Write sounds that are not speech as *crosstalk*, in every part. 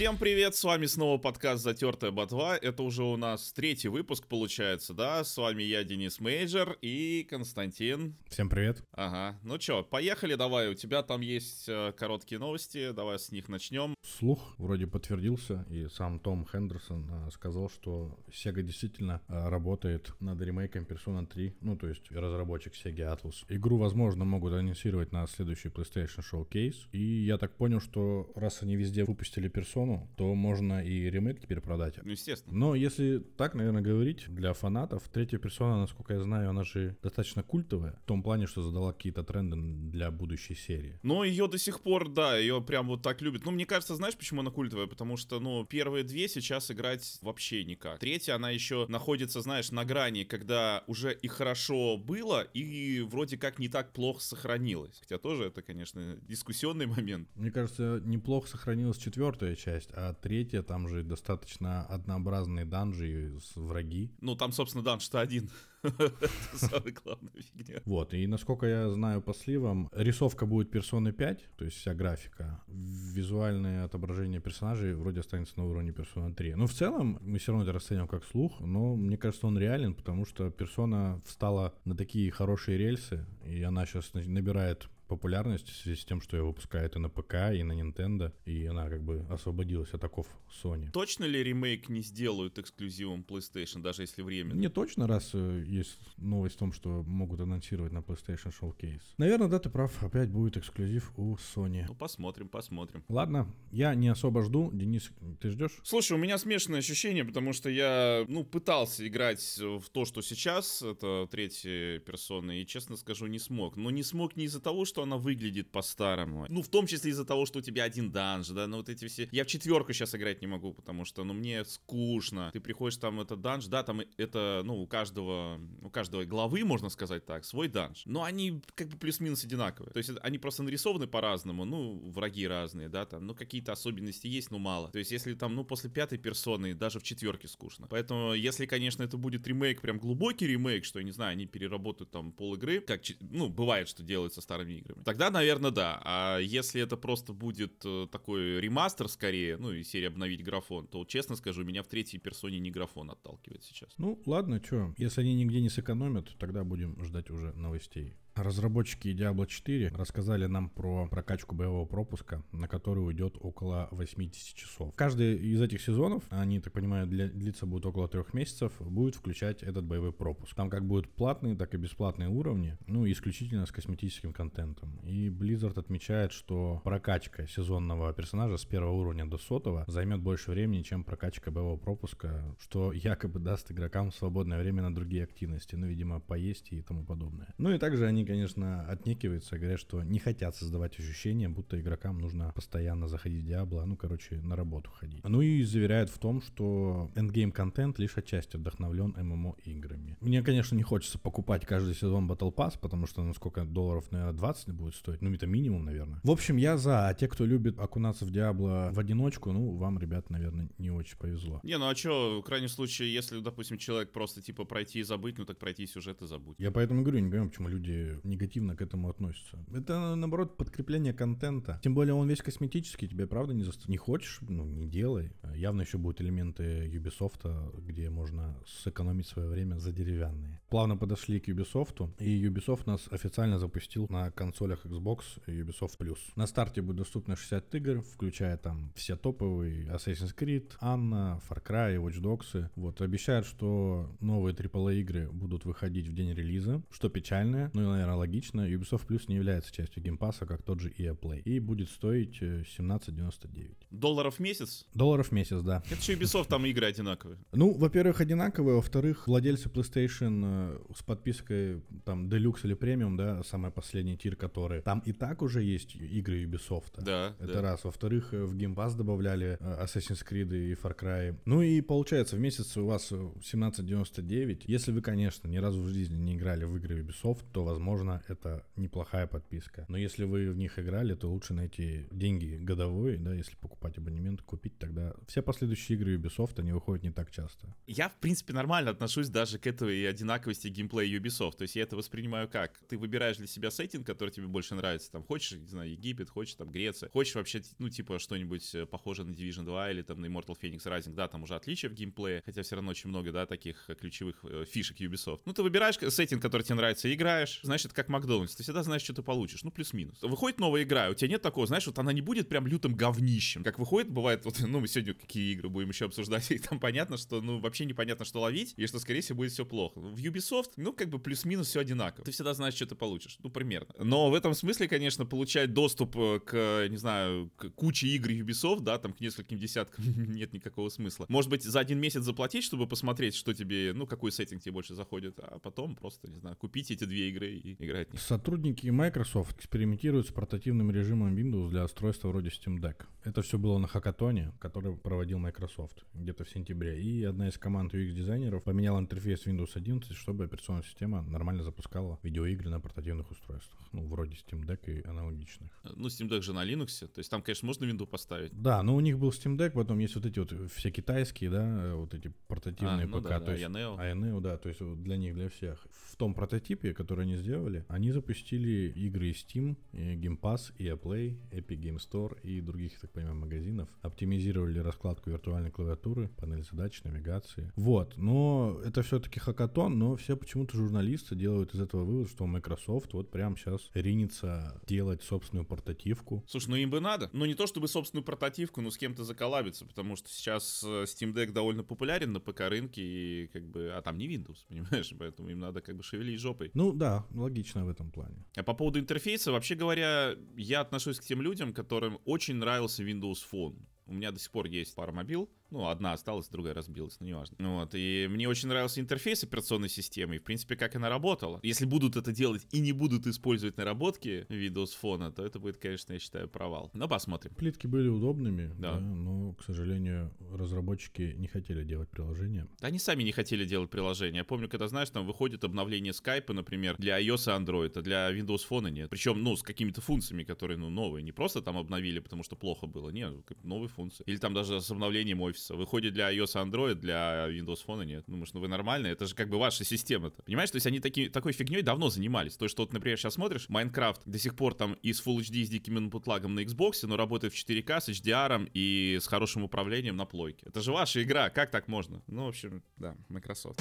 Всем привет, с вами снова подкаст «Затертая ботва». Это уже у нас третий выпуск получается, да? С вами я, Денис Мейджер и Константин. Всем привет. Ага, ну чё, поехали давай, у тебя там есть э, короткие новости, давай с них начнем. Слух вроде подтвердился, и сам Том Хендерсон э, сказал, что Sega действительно э, работает над ремейком Persona 3, ну то есть разработчик Sega Atlus. Игру, возможно, могут анонсировать на следующий PlayStation Showcase, и я так понял, что раз они везде выпустили персону, то можно и ремейк теперь продать. Ну, естественно. Но если так, наверное, говорить, для фанатов, третья персона, насколько я знаю, она же достаточно культовая, в том плане, что задала какие-то тренды для будущей серии. Но ее до сих пор, да, ее прям вот так любят. Ну, мне кажется, знаешь, почему она культовая? Потому что, ну, первые две сейчас играть вообще никак. Третья, она еще находится, знаешь, на грани, когда уже и хорошо было, и вроде как не так плохо сохранилось. Хотя тоже это, конечно, дискуссионный момент. Мне кажется, неплохо сохранилась четвертая часть, а третья там же достаточно однообразные данжи с враги. Ну, там, собственно, данж-то один. Это самая главная фигня. Вот, и насколько я знаю по сливам, рисовка будет персоны 5, то есть вся графика. Визуальное отображение персонажей вроде останется на уровне персона 3. Но в целом мы все равно это расценим как слух, но мне кажется, он реален, потому что персона встала на такие хорошие рельсы, и она сейчас набирает популярность в связи с тем, что ее выпускают и на ПК, и на Nintendo, и она как бы освободилась от оков Sony. Точно ли ремейк не сделают эксклюзивом PlayStation, даже если временно? Не точно, раз э, есть новость в том, что могут анонсировать на PlayStation Showcase. Наверное, да, ты прав, опять будет эксклюзив у Sony. Ну, посмотрим, посмотрим. Ладно, я не особо жду. Денис, ты ждешь? Слушай, у меня смешанное ощущение, потому что я, ну, пытался играть в то, что сейчас, это третья персона, и, честно скажу, не смог. Но не смог не из-за того, что она выглядит по-старому. Ну, в том числе из-за того, что у тебя один данж, да, ну вот эти все... Я в четверку сейчас играть не могу, потому что, ну, мне скучно. Ты приходишь там, это данж, да, там это, ну, у каждого, у каждого главы, можно сказать так, свой данж. Но они как бы плюс-минус одинаковые. То есть они просто нарисованы по-разному, ну, враги разные, да, там, ну, какие-то особенности есть, но мало. То есть если там, ну, после пятой персоны даже в четверке скучно. Поэтому, если, конечно, это будет ремейк, прям глубокий ремейк, что, я не знаю, они переработают там пол игры, как, ну, бывает, что делают со старыми играми, играми. Тогда, наверное, да. А если это просто будет э, такой ремастер скорее, ну и серия обновить графон, то, честно скажу, меня в третьей персоне не графон отталкивает сейчас. Ну, ладно, что, если они нигде не сэкономят, тогда будем ждать уже новостей. Разработчики Diablo 4 рассказали нам про прокачку боевого пропуска, на который уйдет около 80 часов. Каждый из этих сезонов, они, так понимаю, для, длиться будет около трех месяцев, будет включать этот боевой пропуск. Там как будут платные, так и бесплатные уровни, ну, исключительно с косметическим контентом. И Blizzard отмечает, что прокачка сезонного персонажа с первого уровня до сотого займет больше времени, чем прокачка боевого пропуска, что якобы даст игрокам свободное время на другие активности, ну, видимо, поесть и тому подобное. Ну и также они конечно, отнекиваются, говорят, что не хотят создавать ощущение, будто игрокам нужно постоянно заходить в Диабло, ну, короче, на работу ходить. Ну и заверяют в том, что эндгейм контент лишь отчасти вдохновлен ММО играми. Мне, конечно, не хочется покупать каждый сезон Battle Pass, потому что, ну, сколько долларов, наверное, 20 не будет стоить, ну, это минимум, наверное. В общем, я за, а те, кто любит окунаться в Диабло в одиночку, ну, вам, ребят, наверное, не очень повезло. Не, ну а что, в крайнем случае, если, допустим, человек просто, типа, пройти и забыть, ну, так пройти сюжет и забудь. Я поэтому говорю, не понимаю, почему люди негативно к этому относятся. Это, наоборот, подкрепление контента. Тем более он весь косметический, тебе правда не заставит. Не хочешь, ну, не делай. Явно еще будут элементы Ubisoft, где можно сэкономить свое время за деревянные. Плавно подошли к Ubisoft, и Ubisoft нас официально запустил на консолях Xbox и Ubisoft Plus. На старте будет доступно 60 игр, включая там все топовые Assassin's Creed, Anno, Far Cry, Watch Dogs. Вот, обещают, что новые AAA игры будут выходить в день релиза, что печально, и, наверное, логично, Ubisoft Plus не является частью Game Pass а, как тот же EA Play. И будет стоить 17,99. Э, Долларов в месяц? Долларов в месяц, да. Это что Ubisoft, там игры одинаковые. Ну, во-первых, одинаковые, во-вторых, владельцы PlayStation э, с подпиской там Deluxe или Premium, да, самый последний тир, который, там и так уже есть игры Ubisoft. Да, Это да. раз. Во-вторых, э, в Game Pass добавляли Assassin's Creed и Far Cry. Ну и получается, в месяц у вас 17,99. Если вы, конечно, ни разу в жизни не играли в игры Ubisoft, то, возможно, возможно, это неплохая подписка. Но если вы в них играли, то лучше найти деньги годовой, да, если покупать абонемент, купить тогда. Все последующие игры Ubisoft, они выходят не так часто. Я, в принципе, нормально отношусь даже к этой одинаковости геймплея Ubisoft. То есть я это воспринимаю как? Ты выбираешь для себя сеттинг, который тебе больше нравится. Там хочешь, не знаю, Египет, хочешь там Греция, хочешь вообще, ну, типа, что-нибудь э, похожее на Division 2 или там на Immortal Phoenix Rising. Да, там уже отличия в геймплее, хотя все равно очень много, да, таких э, ключевых э, фишек Ubisoft. Ну, ты выбираешь сеттинг, который тебе нравится, играешь. Знаешь, это как Макдональдс. Ты всегда знаешь, что ты получишь. Ну, плюс-минус. Выходит новая игра, у тебя нет такого, знаешь, вот она не будет прям лютым говнищем. Как выходит, бывает, вот, *laughs* ну, мы сегодня какие игры будем еще обсуждать, и там понятно, что, ну, вообще непонятно, что ловить, и что, скорее всего, будет все плохо. В Ubisoft, ну, как бы плюс-минус все одинаково. Ты всегда знаешь, что ты получишь. Ну, примерно. Но в этом смысле, конечно, получать доступ э, к, не знаю, к куче игр Ubisoft, да, там к нескольким десяткам *laughs* нет никакого смысла. Может быть, за один месяц заплатить, чтобы посмотреть, что тебе, ну, какой сеттинг тебе больше заходит, а потом просто, не знаю, купить эти две игры и играть в них. Сотрудники Microsoft экспериментируют с портативным режимом Windows для устройства вроде Steam Deck. Это все было на хакатоне, который проводил Microsoft где-то в сентябре. И одна из команд UX-дизайнеров поменяла интерфейс Windows 11, чтобы операционная система нормально запускала видеоигры на портативных устройствах. Ну, вроде Steam Deck и аналогичных. Ну, Steam Deck же на Linux, то есть там, конечно, можно Windows поставить. Да, но у них был Steam Deck, потом есть вот эти вот все китайские, да, вот эти портативные А, ну ПК. да, то да, есть, Ioneo. Ioneo, да, то есть для них, для всех. В том прототипе, который они сделали, они запустили игры из Steam, и Game Pass, и Play, Epic Game Store и других, так понимаю, магазинов. Оптимизировали раскладку виртуальной клавиатуры, панель задач, навигации. Вот, но это все-таки хакатон, но все почему-то журналисты делают из этого вывод, что Microsoft вот прямо сейчас ринется делать собственную портативку. Слушай, ну им бы надо. Ну не то чтобы собственную портативку, но с кем-то заколабиться, потому что сейчас э, Steam Deck довольно популярен на ПК рынке, и как бы, а там не Windows, *laughs* понимаешь, поэтому им надо как бы шевелить жопой. Ну да, логично в этом плане. А по поводу интерфейса, вообще говоря, я отношусь к тем людям, которым очень нравился Windows Phone. У меня до сих пор есть пара мобил, ну, одна осталась, другая разбилась, но неважно. Вот, и мне очень нравился интерфейс операционной системы, и, в принципе, как она работала. Если будут это делать и не будут использовать наработки Windows Phone, то это будет, конечно, я считаю, провал. Но посмотрим. Плитки были удобными, Да. да. но, к сожалению, разработчики не хотели делать приложение. Да Они сами не хотели делать приложение. Я помню, когда, знаешь, там выходит обновление Skype, например, для iOS и Android, а для Windows Phone нет. Причем, ну, с какими-то функциями, которые, ну, новые. Не просто там обновили, потому что плохо было. Нет, новые функции. Или там даже с обновлением офиса. Выходит для iOS Android, для Windows Phone нет. Ну, может, ну вы нормальные? Это же как бы ваша система-то. Понимаешь? То есть они таки, такой фигней давно занимались. То, что вот, например, сейчас смотришь, Майнкрафт до сих пор там и с Full HD с диким инпут-лагом на Xbox, но работает в 4К с HDR и с хорошим управлением на плойке. Это же ваша игра, как так можно? Ну, в общем, да, Microsoft.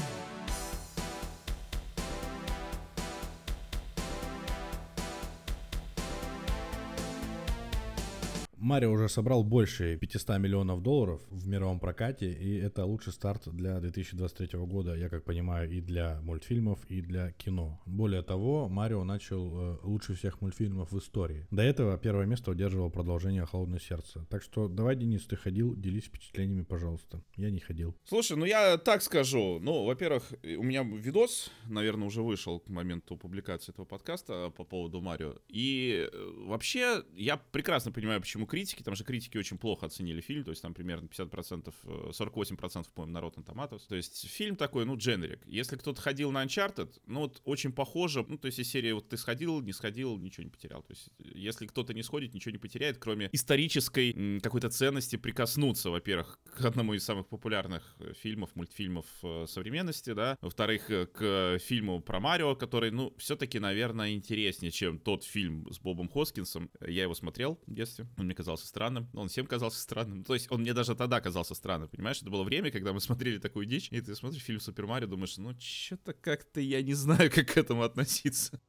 Марио уже собрал больше 500 миллионов долларов в мировом прокате, и это лучший старт для 2023 года, я как понимаю, и для мультфильмов, и для кино. Более того, Марио начал э, лучше всех мультфильмов в истории. До этого первое место удерживал продолжение «Холодное сердце». Так что давай, Денис, ты ходил, делись впечатлениями, пожалуйста. Я не ходил. Слушай, ну я так скажу. Ну, во-первых, у меня видос, наверное, уже вышел к моменту публикации этого подкаста по поводу Марио. И э, вообще, я прекрасно понимаю, почему критики. Там же критики очень плохо оценили фильм. То есть там примерно 50%, э, 48%, по-моему, на Rotten Tomatoes. То есть фильм такой, ну, дженерик. Если кто-то ходил на Uncharted, ну, вот очень похоже. Ну, то есть из серии вот ты сходил, не сходил, ничего не потерял. То есть если кто-то не сходит, ничего не потеряет, кроме исторической какой-то ценности прикоснуться, во-первых, к одному из самых популярных э, фильмов, мультфильмов э, современности, да. Во-вторых, э, к фильму про Марио, который, ну, все-таки, наверное, интереснее, чем тот фильм с Бобом Хоскинсом. Я его смотрел в детстве, он мне казался странным, он всем казался странным. То есть он мне даже тогда казался странным, понимаешь? Это было время, когда мы *laughs* смотрели такую дичь, и ты смотришь фильм Супер Марио, думаешь, ну, что-то как-то я не знаю, *laughs* как к этому относиться.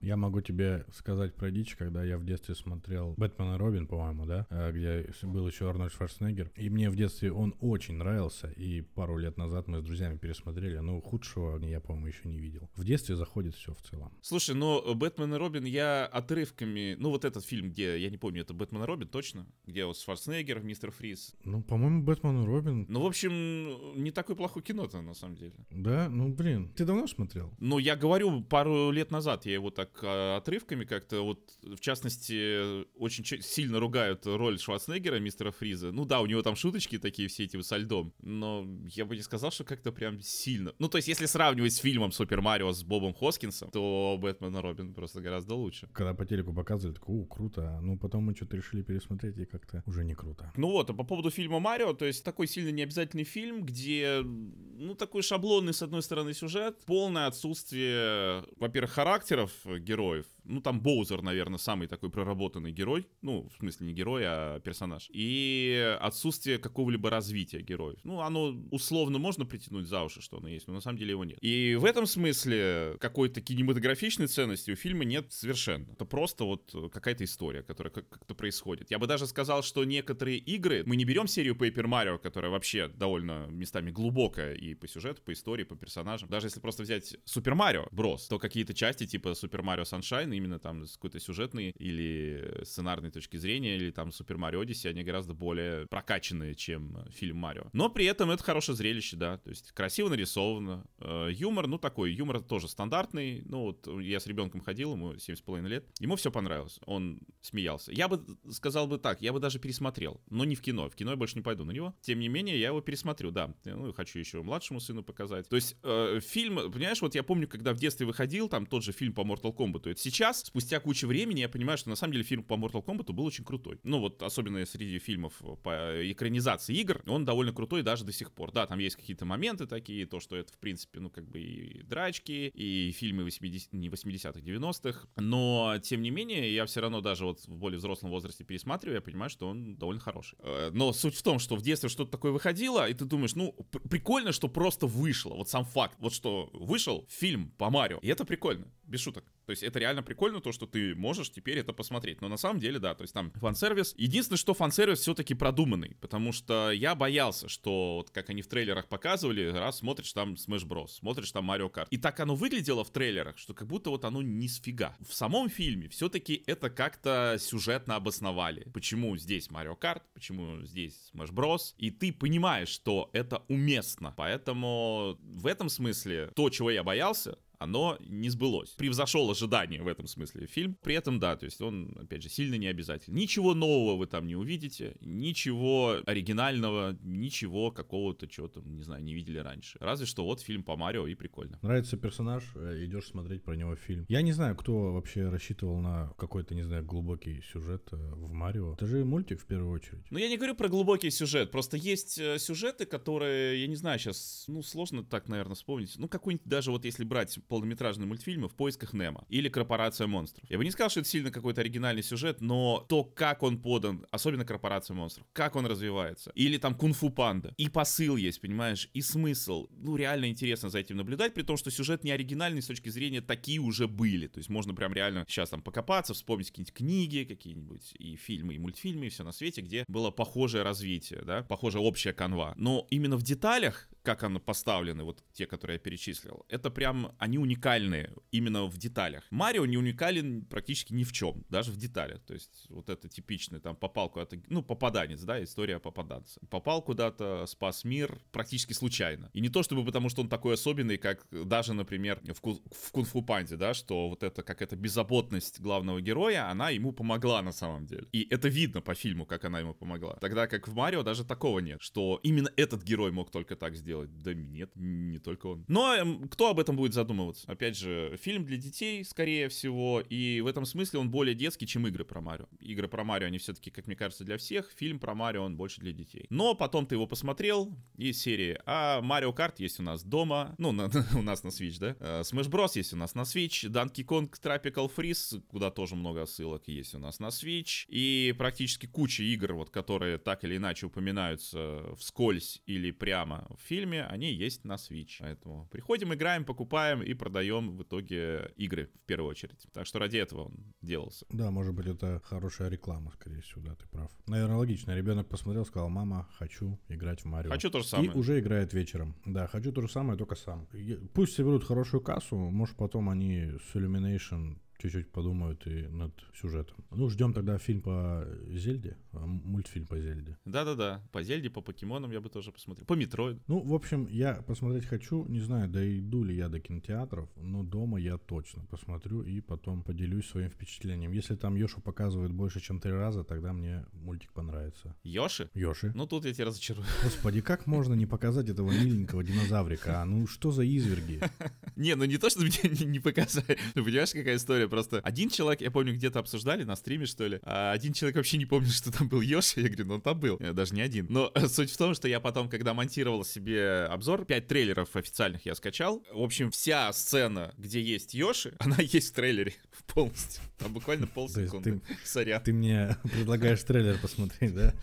Я могу тебе сказать про дичь, когда я в детстве смотрел «Бэтмен и Робин», по-моему, да, э, где был еще Арнольд Шварценеггер. И мне в детстве он очень нравился, и пару лет назад мы с друзьями пересмотрели, но худшего я, по-моему, еще не видел. В детстве заходит все в целом. Слушай, ну, Бэтмен и Робин я отрывками... Ну, вот этот фильм, где, я не помню, это Бэтмен и Робин, точно? Где вот Шварценеггер, мистер Фриз. Ну, по-моему, «Бэтмен и Робин», Ну, в общем, не такое плохое кино-то, на самом деле. да, ну, блин. Ты давно смотрел? Ну, я говорю, пару лет назад я его так так а, отрывками как-то, вот, в частности, очень сильно ругают роль Шварценеггера, мистера Фриза. Ну да, у него там шуточки такие все эти со льдом, но я бы не сказал, что как-то прям сильно. Ну, то есть, если сравнивать с фильмом Супер Марио с Бобом Хоскинсом, то Бэтмен и Робин просто гораздо лучше. Когда по телеку показывали, такой, у, круто. Ну, потом мы что-то решили пересмотреть, и как-то уже не круто. Ну вот, а по поводу фильма Марио, то есть такой сильно необязательный фильм, где, ну, такой шаблонный, с одной стороны, сюжет, полное отсутствие, во-первых, характеров героев, ну, там Боузер, наверное, самый такой проработанный герой. Ну, в смысле, не герой, а персонаж. И отсутствие какого-либо развития героев. Ну, оно условно можно притянуть за уши, что оно есть, но на самом деле его нет. И в этом смысле какой-то кинематографичной ценности у фильма нет совершенно. Это просто вот какая-то история, которая как-то происходит. Я бы даже сказал, что некоторые игры... Мы не берем серию Paper Mario, которая вообще довольно местами глубокая и по сюжету, по истории, по персонажам. Даже если просто взять Super Mario Bros., то какие-то части типа Super Mario Sunshine именно там с какой-то сюжетной или сценарной точки зрения, или там Супер Марио Одиссе, они гораздо более прокачанные, чем фильм Марио. Но при этом это хорошее зрелище, да, то есть красиво нарисовано. Э, юмор, ну такой, юмор тоже стандартный, ну вот я с ребенком ходил, ему 7,5 лет, ему все понравилось, он смеялся. Я бы сказал бы так, я бы даже пересмотрел, но не в кино, в кино я больше не пойду на него. Тем не менее, я его пересмотрю, да, ну хочу еще младшему сыну показать. То есть э, фильм, понимаешь, вот я помню, когда в детстве выходил, там тот же фильм по Mortal Kombat, сейчас сейчас, спустя кучу времени, я понимаю, что на самом деле фильм по Mortal Kombat был очень крутой. Ну вот, особенно среди фильмов по экранизации игр, он довольно крутой даже до сих пор. Да, там есть какие-то моменты такие, то, что это, в принципе, ну, как бы и драчки, и фильмы 80 не 80-х, 90-х, но, тем не менее, я все равно даже вот в более взрослом возрасте пересматриваю, я понимаю, что он довольно хороший. Э, но суть в том, что в детстве что-то такое выходило, и ты думаешь, ну, прикольно, что просто вышло, вот сам факт, вот что вышел фильм по Марио, и это прикольно, без шуток. То есть это реально прикольно, то, что ты можешь теперь это посмотреть. Но на самом деле, да, то есть там фан-сервис. Единственное, что фан-сервис все-таки продуманный, потому что я боялся, что, вот как они в трейлерах показывали, раз смотришь там Smash Bros, смотришь там Mario Kart. И так оно выглядело в трейлерах, что как будто вот оно не сфига. В самом фильме все-таки это как-то сюжетно обосновали. Почему здесь Mario Kart, почему здесь Smash Bros. И ты понимаешь, что это уместно. Поэтому в этом смысле то, чего я боялся, оно не сбылось. Превзошел ожидания в этом смысле фильм. При этом, да, то есть он, опять же, сильно не обязательно. Ничего нового вы там не увидите, ничего оригинального, ничего какого-то, чего то не знаю, не видели раньше. Разве что вот фильм по Марио и прикольно. Нравится персонаж, э, идешь смотреть про него фильм. Я не знаю, кто вообще рассчитывал на какой-то, не знаю, глубокий сюжет э, в Марио. Это же мультик в первую очередь. Ну, я не говорю про глубокий сюжет, просто есть э, сюжеты, которые, я не знаю, сейчас, ну, сложно так, наверное, вспомнить. Ну, какой-нибудь даже вот если брать полнометражные мультфильмы «В поисках Немо» или «Корпорация монстров». Я бы не сказал, что это сильно какой-то оригинальный сюжет, но то, как он подан, особенно «Корпорация монстров», как он развивается, или там «Кунг-фу панда», и посыл есть, понимаешь, и смысл. Ну, реально интересно за этим наблюдать, при том, что сюжет не оригинальный с точки зрения такие уже были. То есть можно прям реально сейчас там покопаться, вспомнить какие-нибудь книги, какие-нибудь и фильмы, и мультфильмы, и все на свете, где было похожее развитие, да, похожая общая канва. Но именно в деталях как оно поставлены, вот те, которые я перечислил, это прям, они уникальные именно в деталях. Марио не уникален практически ни в чем, даже в деталях. То есть вот это типичный, там, попал куда-то, ну, попаданец, да, история попаданца. Попал куда-то, спас мир практически случайно. И не то чтобы потому, что он такой особенный, как даже, например, в, ку- в Кунг-фу Панде, да, что вот это, как эта беззаботность главного героя, она ему помогла на самом деле. И это видно по фильму, как она ему помогла. Тогда как в Марио даже такого нет, что именно этот герой мог только так сделать делать. Да нет, не только он. Но эм, кто об этом будет задумываться? Опять же, фильм для детей, скорее всего, и в этом смысле он более детский, чем игры про Марио. Игры про Марио, они все-таки, как мне кажется, для всех. Фильм про Марио, он больше для детей. Но потом ты его посмотрел, из серии, а Марио Карт есть у нас дома, ну, на, *laughs* у нас на Switch, да? Э, Smash Bros. есть у нас на Switch, Donkey Kong Tropical Freeze, куда тоже много ссылок есть у нас на Switch, и практически куча игр, вот, которые так или иначе упоминаются вскользь или прямо в фильме, фильме, они есть на Switch. Поэтому приходим, играем, покупаем и продаем в итоге игры в первую очередь. Так что ради этого он делался. Да, может быть, это хорошая реклама, скорее всего, да, ты прав. Наверное, логично. Ребенок посмотрел, сказал, мама, хочу играть в Марио. Хочу то же самое. И уже играет вечером. Да, хочу то же самое, только сам. Пусть соберут хорошую кассу, может, потом они с Illumination чуть-чуть подумают и над сюжетом. Ну, ждем тогда фильм по Зельде, а, мультфильм по Зельде. Да-да-да, по Зельде, по покемонам я бы тоже посмотрел. По Метроиду. Ну, в общем, я посмотреть хочу, не знаю, дойду ли я до кинотеатров, но дома я точно посмотрю и потом поделюсь своим впечатлением. Если там Йошу показывают больше, чем три раза, тогда мне мультик понравится. Йоши? Йоши. Ну тут я тебя разочарую. Господи, как можно не показать этого миленького динозаврика? А ну что за изверги? *laughs* Не, ну не то, что мне *laughs* не показали. Понимаешь, какая история? Просто один человек, я помню, где-то обсуждали на стриме, что ли, а один человек вообще не помнит, *laughs* что там был Йоши. Я говорю, ну он там был. Э, даже не один. Но суть в том, что я потом, когда монтировал себе обзор, 5 трейлеров официальных я скачал. В общем, вся сцена, где есть Йоши, *laughs* она есть в трейлере *laughs* полностью. Там буквально полсекунды. Сорян. Ты мне предлагаешь трейлер посмотреть, да?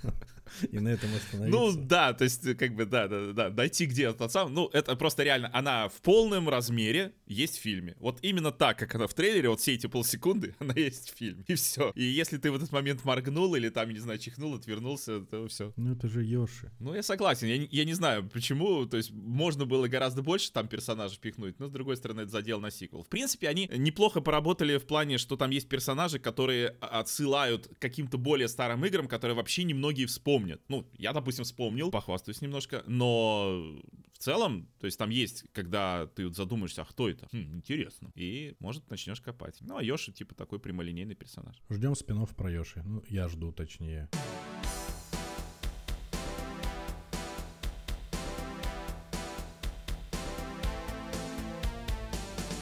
И на этом остановиться. Ну да, то есть как бы да, да, да, дойти где тот сам, ну это просто реально, она в полном размере есть в фильме. Вот именно так, как она в трейлере, вот все эти полсекунды, *laughs* она есть в фильме, и все. И если ты в этот момент моргнул или там, не знаю, чихнул, отвернулся, то все. Ну это же Йоши. Ну я согласен, я, я не знаю, почему, то есть можно было гораздо больше там персонажей пихнуть, но с другой стороны это задел на сиквел. В принципе, они неплохо поработали в плане, что там есть персонажи, которые отсылают к каким-то более старым играм, которые вообще немногие вспомнят помнят. Ну, я, допустим, вспомнил, похвастаюсь немножко, но в целом, то есть там есть, когда ты вот задумаешься, а кто это? Хм, интересно. И, может, начнешь копать. Ну, а Йоши, типа, такой прямолинейный персонаж. Ждем спинов про Йоши. Ну, я жду, точнее.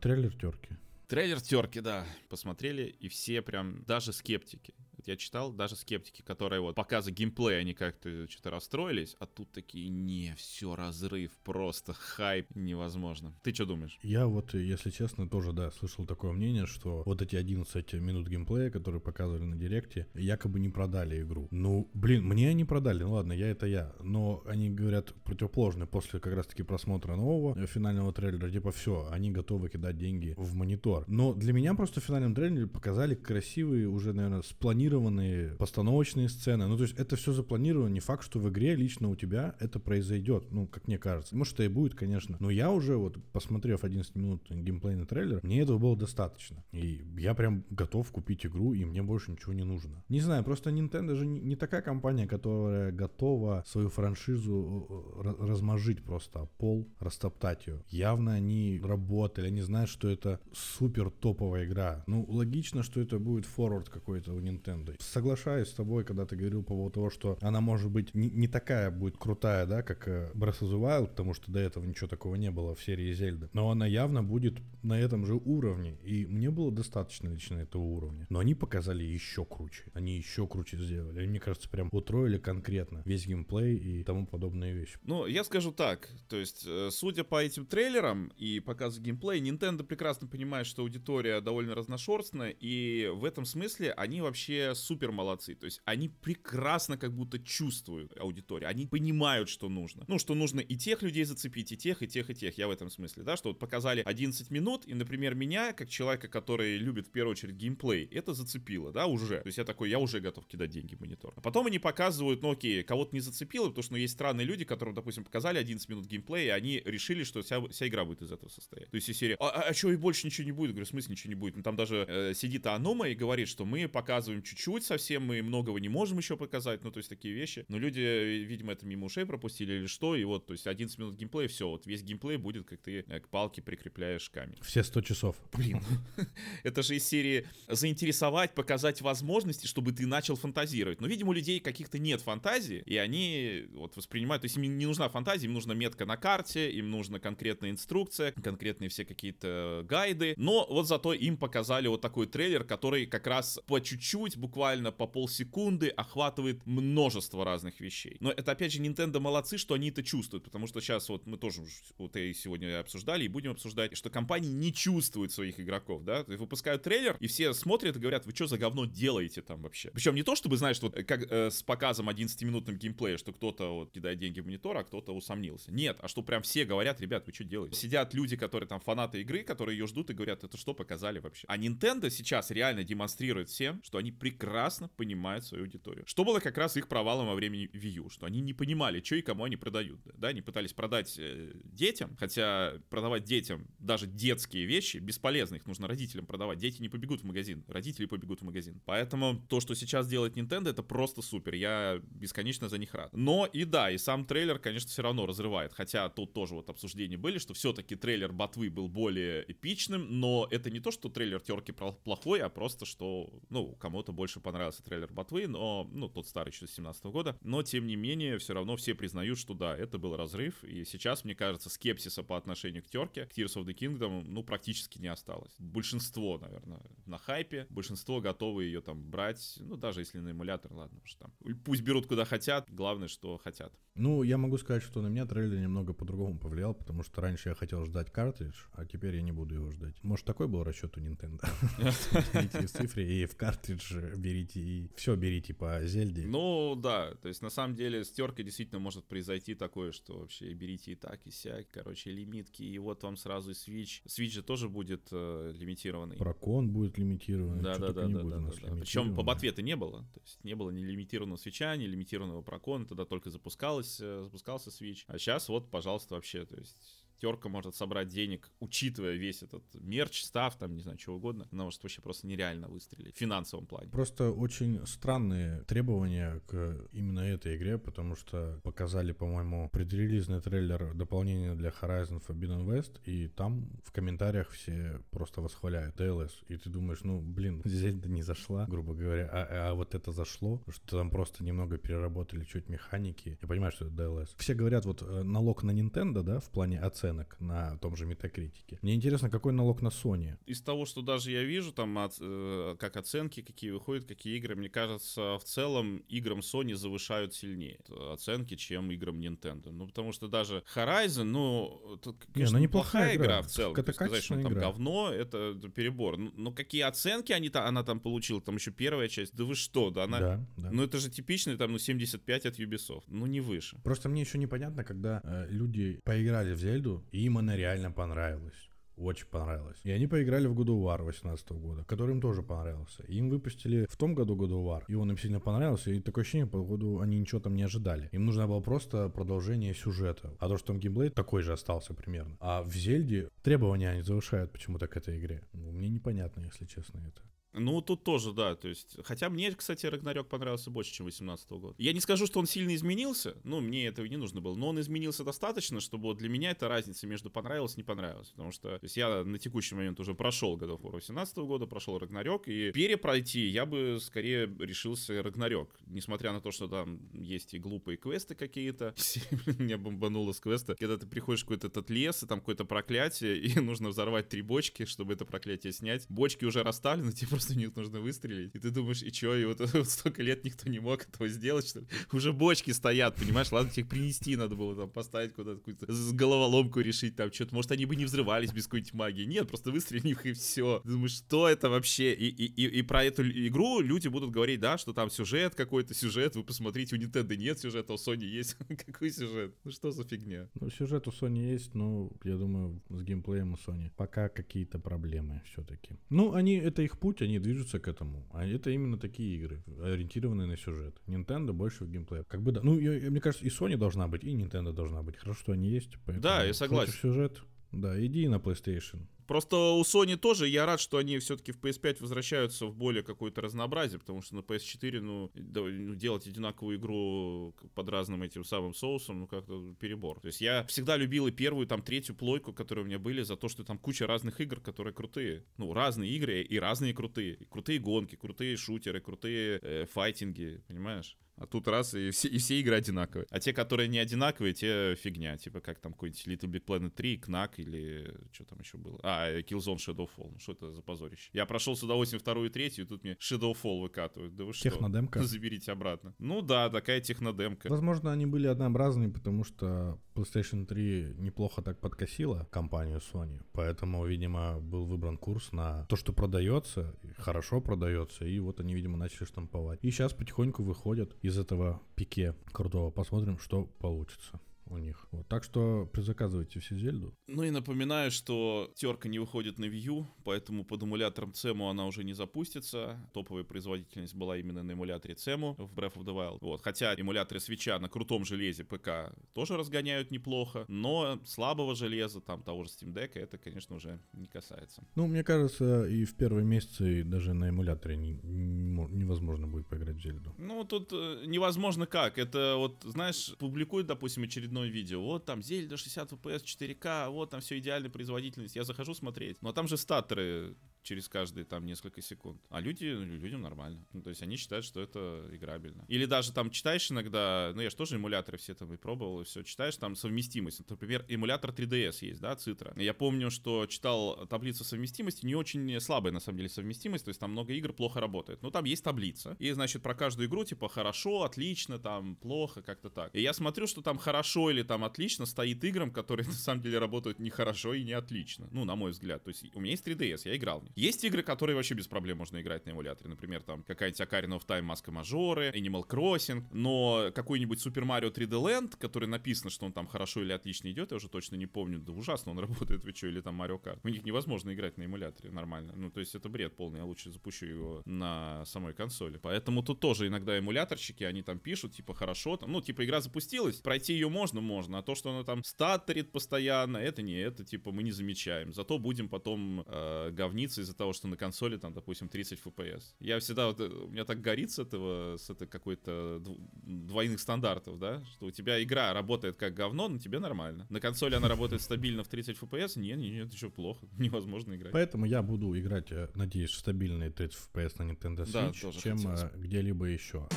Трейлер терки. Трейлер терки, да, посмотрели, и все прям, даже скептики, я читал, даже скептики, которые вот показы геймплея, они как-то что-то расстроились, а тут такие, не, все, разрыв, просто хайп невозможно. Ты что думаешь? Я вот, если честно, тоже, да, слышал такое мнение, что вот эти 11 минут геймплея, которые показывали на Директе, якобы не продали игру. Ну, блин, мне они продали, ну ладно, я это я, но они говорят противоположное после как раз-таки просмотра нового э, финального трейлера, типа все, они готовы кидать деньги в монитор. Но для меня просто в финальном трейлере показали красивые, уже, наверное, спланированные запланированные постановочные сцены. Ну, то есть это все запланировано. Не факт, что в игре лично у тебя это произойдет. Ну, как мне кажется. Может, это и будет, конечно. Но я уже, вот, посмотрев 11 минут геймплейный трейлер, мне этого было достаточно. И я прям готов купить игру, и мне больше ничего не нужно. Не знаю, просто Nintendo же не, такая компания, которая готова свою франшизу э, э, размажить просто пол, растоптать ее. Явно они работали, они знают, что это супер топовая игра. Ну, логично, что это будет форвард какой-то у Nintendo. Nintendo. Соглашаюсь с тобой, когда ты говорил по поводу того, что она может быть не, не такая будет крутая, да, как э, Breath of the Wild, потому что до этого ничего такого не было в серии Зельда. Но она явно будет на этом же уровне. И мне было достаточно лично этого уровня. Но они показали еще круче. Они еще круче сделали. Они, мне кажется, прям утроили конкретно весь геймплей и тому подобные вещи. Ну, я скажу так. То есть, э, судя по этим трейлерам и показу геймплея, Nintendo прекрасно понимает, что аудитория довольно разношерстная. И в этом смысле они вообще супер молодцы. То есть они прекрасно как будто чувствуют аудиторию. Они понимают, что нужно. Ну, что нужно и тех людей зацепить, и тех, и тех, и тех. Я в этом смысле, да, что вот показали 11 минут, и, например, меня, как человека, который любит в первую очередь геймплей, это зацепило, да, уже. То есть я такой, я уже готов кидать деньги в монитор. А потом они показывают, ну окей, кого-то не зацепило, потому что ну, есть странные люди, которым, допустим, показали 11 минут геймплея, и они решили, что вся, вся игра будет из этого состоять. То есть и серия, а, а, а что, и больше ничего не будет? Я говорю, в смысле ничего не будет? Ну там даже э, сидит Анома и говорит, что мы показываем чуть-чуть совсем, мы многого не можем еще показать, ну, то есть такие вещи. Но люди, видимо, это мимо ушей пропустили или что, и вот, то есть 11 минут геймплея, все, вот весь геймплей будет, как ты э, к палке прикрепляешь камень. Все 100 часов. Блин, *laughs* это же из серии заинтересовать, показать возможности, чтобы ты начал фантазировать. Но, видимо, у людей каких-то нет фантазии, и они вот воспринимают, то есть им не нужна фантазия, им нужна метка на карте, им нужна конкретная инструкция, конкретные все какие-то гайды, но вот зато им показали вот такой трейлер, который как раз по чуть-чуть, буквально буквально по полсекунды охватывает множество разных вещей. Но это опять же Nintendo молодцы, что они это чувствуют, потому что сейчас вот мы тоже вот и сегодня обсуждали и будем обсуждать, что компании не чувствуют своих игроков, да, выпускают трейлер и все смотрят и говорят, вы что за говно делаете там вообще? Причем не то, чтобы, знаешь, вот как э, с показом 11-минутным геймплея, что кто-то вот кидает деньги в монитор, а кто-то усомнился. Нет, а что прям все говорят, ребят, вы что делаете? Сидят люди, которые там фанаты игры, которые ее ждут и говорят, это что показали вообще? А Nintendo сейчас реально демонстрирует всем, что они прекрасно прекрасно понимают свою аудиторию. Что было как раз их провалом во времени Wii U, что они не понимали, что и кому они продают. Да, они пытались продать э, детям, хотя продавать детям даже детские вещи бесполезно, их нужно родителям продавать. Дети не побегут в магазин, родители побегут в магазин. Поэтому то, что сейчас делает Nintendo, это просто супер. Я бесконечно за них рад. Но и да, и сам трейлер, конечно, все равно разрывает. Хотя тут тоже вот обсуждения были, что все-таки трейлер Ботвы был более эпичным, но это не то, что трейлер Терки плохой, а просто, что, ну, кому-то больше понравился трейлер Ботвы, но, ну, тот старый еще с 17 года. Но, тем не менее, все равно все признают, что да, это был разрыв. И сейчас, мне кажется, скепсиса по отношению к Терке, к Tears of the Kingdom, ну, практически не осталось. Большинство, наверное, на хайпе, большинство готовы ее там брать, ну, даже если на эмулятор, ладно уж там. Пусть берут куда хотят, главное, что хотят. Ну, я могу сказать, что на меня трейлер немного по-другому повлиял, потому что раньше я хотел ждать картридж, а теперь я не буду его ждать. Может, такой был расчет у Nintendo? В цифре и в картридж берите, и все берите по Зельде. Ну, да, то есть на самом деле с теркой действительно может произойти такое, что вообще берите и так, и сяк, короче, лимитки, и вот вам сразу и Switch. Switch же тоже будет э, лимитированный. Прокон будет лимитированный. Да, да, да, да, да, да. Причем по ботве не было, то есть не было ни лимитированного свеча, ни лимитированного прокона, тогда только запускалось, э, запускался Switch. А сейчас вот, пожалуйста, вообще, то есть терка может собрать денег, учитывая весь этот мерч, став, там, не знаю, чего угодно, она может вообще просто нереально выстрелить в финансовом плане. Просто очень странные требования к именно этой игре, потому что показали, по-моему, предрелизный трейлер дополнения для Horizon Forbidden West, и там в комментариях все просто восхваляют DLS. И ты думаешь, ну, блин, *laughs* Зельда не зашла, грубо говоря, а, а вот это зашло, что там просто немного переработали чуть механики. Я понимаю, что это DLS. Все говорят, вот э, налог на Nintendo, да, в плане оценки, оценок на том же Метакритике. Мне интересно, какой налог на Sony? Из того, что даже я вижу, там, от, э, как оценки, какие выходят, какие игры, мне кажется, в целом играм Sony завышают сильнее оценки, чем играм Nintendo. Ну, потому что даже Horizon, ну, это, конечно, Не, ну, неплохая игра, игра в целом. Это сказать, что там игра. говно, это, перебор. Ну, но какие оценки они, она там получила, там еще первая часть, да вы что, да она... Да, да. Ну, это же типичный, там, ну, 75 от Ubisoft, ну, не выше. Просто мне еще непонятно, когда э, люди поиграли в Зельду, и им она реально понравилась. Очень понравилось. И они поиграли в God of War 18 года, который им тоже понравился. И им выпустили в том году God of War, и он им сильно понравился, и такое ощущение, по году они ничего там не ожидали. Им нужно было просто продолжение сюжета. А то, что там геймплей такой же остался примерно. А в Зельде требования они завышают почему-то к этой игре. Ну, мне непонятно, если честно, это. Ну, тут тоже, да, то есть, хотя мне, кстати, Рагнарёк понравился больше, чем 18 года. Я не скажу, что он сильно изменился, ну, мне этого не нужно было, но он изменился достаточно, чтобы вот для меня эта разница между понравилось и не понравилось, потому что, то есть, я на текущий момент уже прошел God of War 18 года, прошел Рагнарёк, и перепройти я бы скорее решился Рагнарёк, несмотря на то, что там есть и глупые квесты какие-то, *laughs* меня бомбануло с квеста, когда ты приходишь в какой-то этот лес, и там какое-то проклятие, и нужно взорвать три бочки, чтобы это проклятие снять, бочки уже расставлены, *laughs* типа просто в них нужно выстрелить. И ты думаешь, и чё, и вот, *laughs* вот столько лет никто не мог этого сделать, что ли? Уже бочки стоят, понимаешь? Ладно, их принести надо было, там, поставить куда-то какую-то с головоломку решить, там, что-то. Может, они бы не взрывались без какой-нибудь магии. Нет, просто выстрели в них и все. Ты думаешь, что это вообще? И, и, и, и про эту игру люди будут говорить, да, что там сюжет какой-то, сюжет, вы посмотрите, у Nintendo нет сюжета, у Sony есть. *laughs* Какой сюжет? Ну что за фигня? Ну, сюжет у Sony есть, но я думаю, с геймплеем у Sony пока какие-то проблемы все-таки. Ну, они, это их путь, они движутся к этому. А это именно такие игры, ориентированные на сюжет. Nintendo больше в геймплей. Как бы да. Ну, я, мне кажется, и Sony должна быть, и Nintendo должна быть. Хорошо, что они есть. Да, я согласен. сюжет, да, иди на PlayStation. Просто у Sony тоже, я рад, что они все-таки в PS5 возвращаются в более какое-то разнообразие, потому что на PS4, ну, ну, делать одинаковую игру под разным этим самым соусом, ну, как-то перебор. То есть я всегда любил и первую, там, третью плойку, которые у меня были, за то, что там куча разных игр, которые крутые. Ну, разные игры и разные крутые. И крутые гонки, крутые шутеры, крутые э, файтинги, понимаешь? А тут раз, и все, и все игры одинаковые. А те, которые не одинаковые, те фигня. Типа как там какой-нибудь Little Big Planet 3, Knack или что там еще было. А, Killzone Shadowfall. Ну что это за позорище? Я прошел с удовольствием вторую и третью, и тут мне Shadowfall выкатывают. Да вы что? Технодемка? *laughs* Заберите обратно. Ну да, такая технодемка. Возможно, они были однообразными, потому что PlayStation 3 неплохо так подкосила компанию Sony. Поэтому, видимо, был выбран курс на то, что продается, хорошо продается, и вот они, видимо, начали штамповать. И сейчас потихоньку выходят из этого пике крутого. Посмотрим, что получится. У них. Вот, так что предзаказывайте все Зельду. Ну и напоминаю, что терка не выходит на U, поэтому под эмулятором CEMU она уже не запустится. Топовая производительность была именно на эмуляторе CEMU в Breath of the Wild. Вот. Хотя эмуляторы свеча на крутом железе ПК тоже разгоняют неплохо, но слабого железа, там того же Steam Deck, это, конечно, уже не касается. Ну, мне кажется, и в первые месяцы даже на эмуляторе не, не, невозможно будет поиграть в Зельду. Ну, тут э, невозможно как. Это вот, знаешь, публикует, допустим, очередное видео. Вот там Зельда 60 FPS, 4К, вот там все идеальная производительность. Я захожу смотреть. Но там же статоры через каждые там несколько секунд. А люди, людям нормально. Ну, то есть они считают, что это играбельно. Или даже там читаешь иногда, ну я же тоже эмуляторы все там и пробовал, и все, читаешь там совместимость. Например, эмулятор 3DS есть, да, Citra. Я помню, что читал таблицу совместимости, не очень слабая на самом деле совместимость, то есть там много игр плохо работает. Но там есть таблица. И, значит, про каждую игру типа хорошо, отлично, там плохо, как-то так. И я смотрю, что там хорошо или там отлично стоит играм, которые *laughs* на самом деле работают не хорошо и не отлично. Ну, на мой взгляд. То есть у меня есть 3DS, я играл. Есть игры, которые вообще без проблем можно играть на эмуляторе. Например, там какая-нибудь Ocarina of Time, Маска Мажоры, Animal Crossing. Но какой-нибудь Super Mario 3D Land, который написано, что он там хорошо или отлично идет, я уже точно не помню. Да ужасно он *laughs* работает, вы что, или там Mario Kart. У них невозможно играть на эмуляторе нормально. Ну, то есть это бред полный. Я лучше запущу его на самой консоли. Поэтому тут тоже иногда эмуляторщики, они там пишут, типа, хорошо, там, ну, типа, игра запустилась, пройти ее можно, можно, а то, что она там статорит постоянно, это не, это, типа, мы не замечаем. Зато будем потом э, говниться из-за того, что на консоли там, допустим, 30 FPS. Я всегда, вот, э, у меня так горит с этого, с этой какой-то двойных стандартов, да, что у тебя игра работает как говно, но тебе нормально. На консоли она работает стабильно в 30 FPS, нет, нет, нет, это еще плохо, *laughs* невозможно играть. Поэтому я буду играть, э, надеюсь, в стабильные 30 FPS на Nintendo Switch, да, чем э, где-либо еще.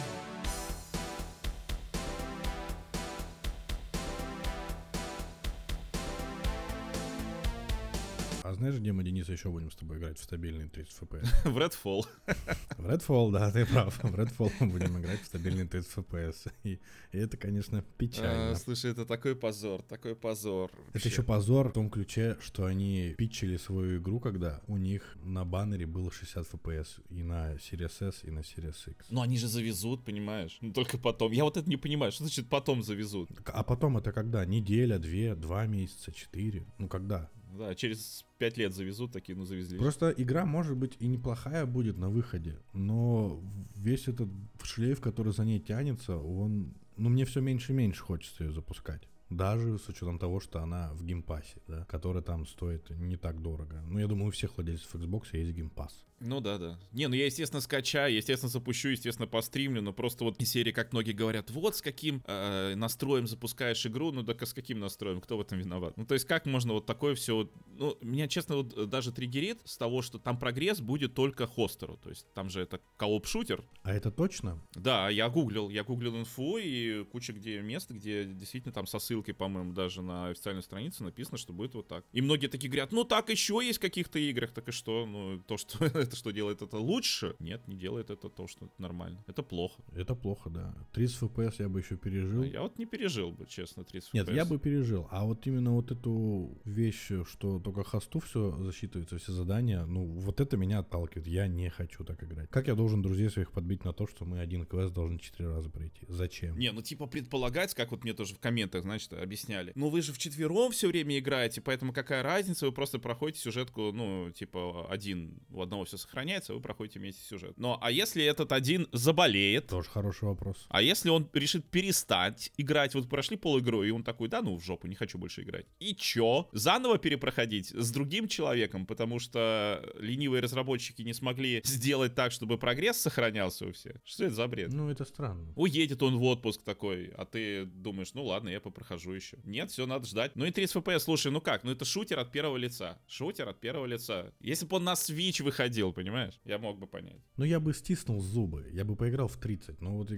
Знаешь, где мы, Денис, еще будем с тобой играть в стабильный 30 FPS? *laughs* В Redfall. *laughs* В Redfall, да, ты прав. В Redfall мы будем играть в стабильный 30 FPS. И, и это, конечно, печально. А, слушай, это такой позор, такой позор. Вообще. Это еще позор в том ключе, что они питчили свою игру, когда у них на баннере было 60 FPS и на Series S, и на Series X. Ну, они же завезут, понимаешь? Ну, только потом. Я вот это не понимаю, что значит потом завезут? А потом это когда? Неделя, две, два месяца, четыре? Ну, когда? Да, через пять лет завезут, такие, ну, завезли. Просто игра, может быть, и неплохая будет на выходе, но весь этот шлейф, который за ней тянется, он... Ну, мне все меньше и меньше хочется ее запускать. Даже с учетом того, что она в Game Pass е, да, который там стоит не так дорого. Ну, я думаю, у всех владельцев Xbox есть Game Pass. Ну да, да. Не, ну я, естественно, скачаю, естественно, запущу, естественно, постримлю, но просто вот из серии, как многие говорят, вот с каким э, настроем запускаешь игру, ну так а с каким настроем, кто в этом виноват? Ну то есть как можно вот такое все... Ну, меня, честно, вот даже триггерит с того, что там прогресс будет только хостеру, то есть там же это кооп-шутер. А это точно? Да, я гуглил, я гуглил инфу и куча где мест, где действительно там со ссылкой, по-моему, даже на официальной странице написано, что будет вот так. И многие такие говорят, ну так еще есть в каких-то играх, так и что? Ну то, что *laughs* это что делает это лучше? Нет, не делает это то, что нормально. Это плохо. Это плохо, да. 30 FPS я бы еще пережил. Я вот не пережил бы, честно, 30 Нет, FPS. я бы пережил. А вот именно вот эту вещь, что только хосту все засчитывается, все задания, ну, вот это меня отталкивает. Я не хочу так играть. Как я должен друзей своих подбить на то, что мы один квест должны 4 раза пройти? Зачем? Не, ну типа предполагать, как вот мне тоже в комментах, значит, объясняли. Ну вы же в четвером все время играете, поэтому какая разница, вы просто проходите сюжетку, ну, типа один, у одного все сохраняется, вы проходите вместе сюжет. Но а если этот один заболеет? Тоже хороший вопрос. А если он решит перестать играть? Вот прошли пол игру, и он такой, да ну в жопу, не хочу больше играть. И чё? Заново перепроходить с другим человеком, потому что ленивые разработчики не смогли сделать так, чтобы прогресс сохранялся у всех. Что это за бред? Ну, это странно. Уедет он в отпуск такой, а ты думаешь, ну ладно, я попрохожу еще. Нет, все, надо ждать. Ну и 30 FPS, слушай, ну как? Ну это шутер от первого лица. Шутер от первого лица. Если бы он на Switch выходил, понимаешь? Я мог бы понять. Ну, я бы стиснул зубы, я бы поиграл в 30, но вот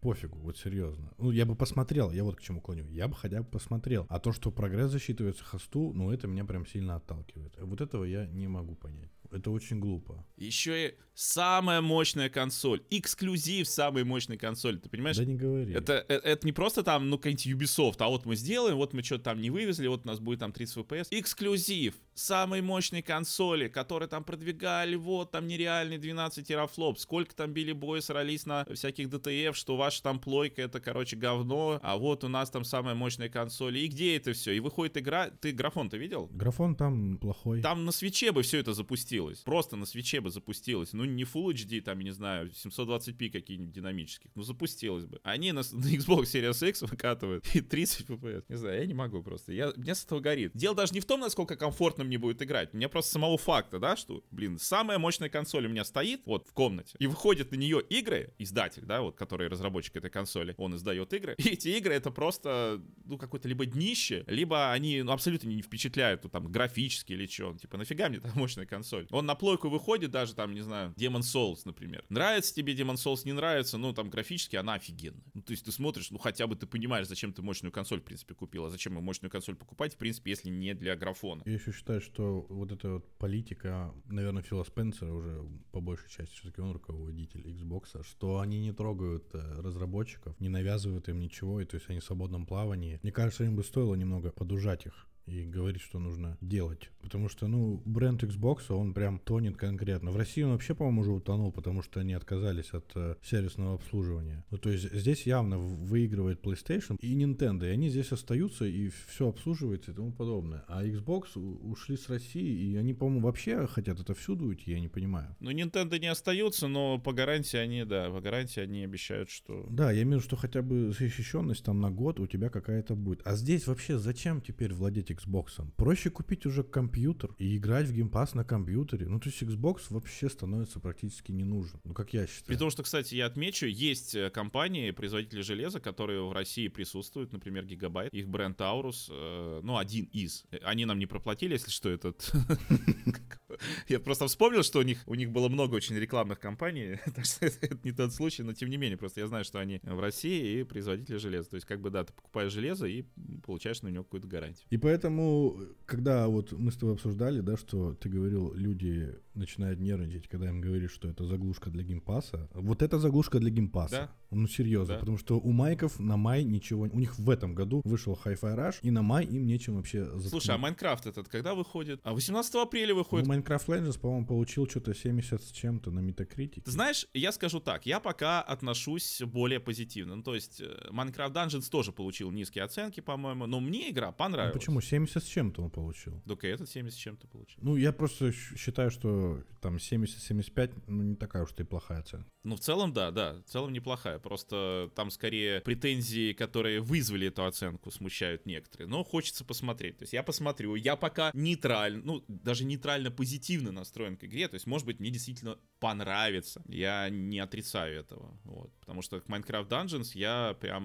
пофигу, вот серьезно. Ну, я бы посмотрел, я вот к чему клоню. Я бы хотя бы посмотрел. А то, что прогресс засчитывается хосту, ну, это меня прям сильно отталкивает. Вот этого я не могу понять. Это очень глупо. Еще и самая мощная консоль, эксклюзив самой мощной консоли, ты понимаешь? Да не говори. Это, это, это не просто там, ну, какой-нибудь Ubisoft, а вот мы сделаем, вот мы что-то там не вывезли, вот у нас будет там 30 FPS. Эксклюзив самой мощной консоли, которые там продвигали, вот там нереальный 12 терафлоп, сколько там Билли Бой срались на всяких DTF, что ваша там плойка это, короче, говно, а вот у нас там самая мощная консоль. И где это все? И выходит игра, ты графон-то видел? Графон там плохой. Там на свече бы все это запустилось. Просто на свече бы запустилось. Ну, не Full HD, там, я не знаю, 720p какие-нибудь динамических. Ну, запустилось бы. Они на, *laughs* на Xbox Series X выкатывают и 30 FPS. Не знаю, я не могу просто. Я, мне с этого горит. Дело даже не в том, насколько комфортно мне будет играть. Мне просто самого факта, да, что, блин, самая мощная консоль у меня стоит вот в комнате. И выходят на нее игры, издатель, да, вот, который разработчик этой консоли, он издает игры. И эти игры это просто, ну, какое-то либо днище, либо они ну, абсолютно не впечатляют, ну, там, графически или что. Типа, нафига мне там мощная консоль? Он на плойку выходит даже, там, не знаю, Demon Souls, например. Нравится тебе Demon Souls, не нравится, ну, там, графически она офигенная. Ну, то есть ты смотришь, ну, хотя бы ты понимаешь, зачем ты мощную консоль, в принципе, купил, а зачем мощную консоль покупать, в принципе, если не для графона. Я еще считаю, что вот эта вот политика, наверное, Фила Спенсера уже по большей части, все-таки он руководитель Xbox, что они не трогают э, разработчиков, не навязывают им ничего, и то есть они в свободном плавании. Мне кажется, им бы стоило немного подужать их и говорить, что нужно делать. Потому что, ну, бренд Xbox, он прям тонет конкретно. В России он вообще, по-моему, уже утонул, потому что они отказались от э, сервисного обслуживания. Ну, то есть здесь явно выигрывает PlayStation и Nintendo, и они здесь остаются, и все обслуживается и тому подобное. А Xbox ушли с России, и они, по-моему, вообще хотят это всюду уйти, я не понимаю. Ну, Nintendo не остаются, но по гарантии они, да, по гарантии они обещают, что... Да, я имею в виду, что хотя бы защищенность там на год у тебя какая-то будет. А здесь вообще зачем теперь владеть Xbox. Проще купить уже компьютер и играть в Pass на компьютере. Ну, то есть Xbox вообще становится практически не нужен. Ну, как я считаю. При том, что, кстати, я отмечу, есть э, компании, производители железа, которые в России присутствуют, например, Gigabyte, их бренд Taurus, э, ну, один из. Они нам не проплатили, если что, этот... *laughs* Я просто вспомнил, что у них, у них было много очень рекламных компаний, *laughs* так что это не тот случай, но тем не менее, просто я знаю, что они в России и производители железа. То есть, как бы, да, ты покупаешь железо и получаешь на него какую-то гарантию. И поэтому, когда вот мы с тобой обсуждали, да, что ты говорил, люди начинают нервничать, когда им говоришь, что это заглушка для Game Pass а. Вот это заглушка для Game Pass а. Да? Ну, серьезно, Да. потому что у майков на май ничего... У них в этом году вышел Hi-Fi Rush, и на май им нечем вообще заткнуть. Слушай, а Minecraft этот когда выходит? А 18 апреля Ну, выходит. Minecraft Legends, по-моему, получил что-то 70 с чем-то на Metacritic. Ты знаешь, я скажу так, я пока отношусь более позитивно. Ну, то есть, э, Minecraft Dungeons тоже получил низкие оценки, по-моему, но мне игра Ну, понравилась. почему? 70 с чем-то он получил. Только этот 70 с чем-то получил. Ну, я просто считаю, что там 70-75, ну, не такая уж и плохая оценка. Ну, в целом, да, да, в целом неплохая. Просто там скорее претензии, которые вызвали эту оценку, смущают некоторые. Но хочется посмотреть. То есть я посмотрю. Я пока нейтрально, ну, даже нейтрально позитивно настроен к игре. То есть, может быть, мне действительно понравится. Я не отрицаю этого. Вот. Потому что к Minecraft Dungeons я прям,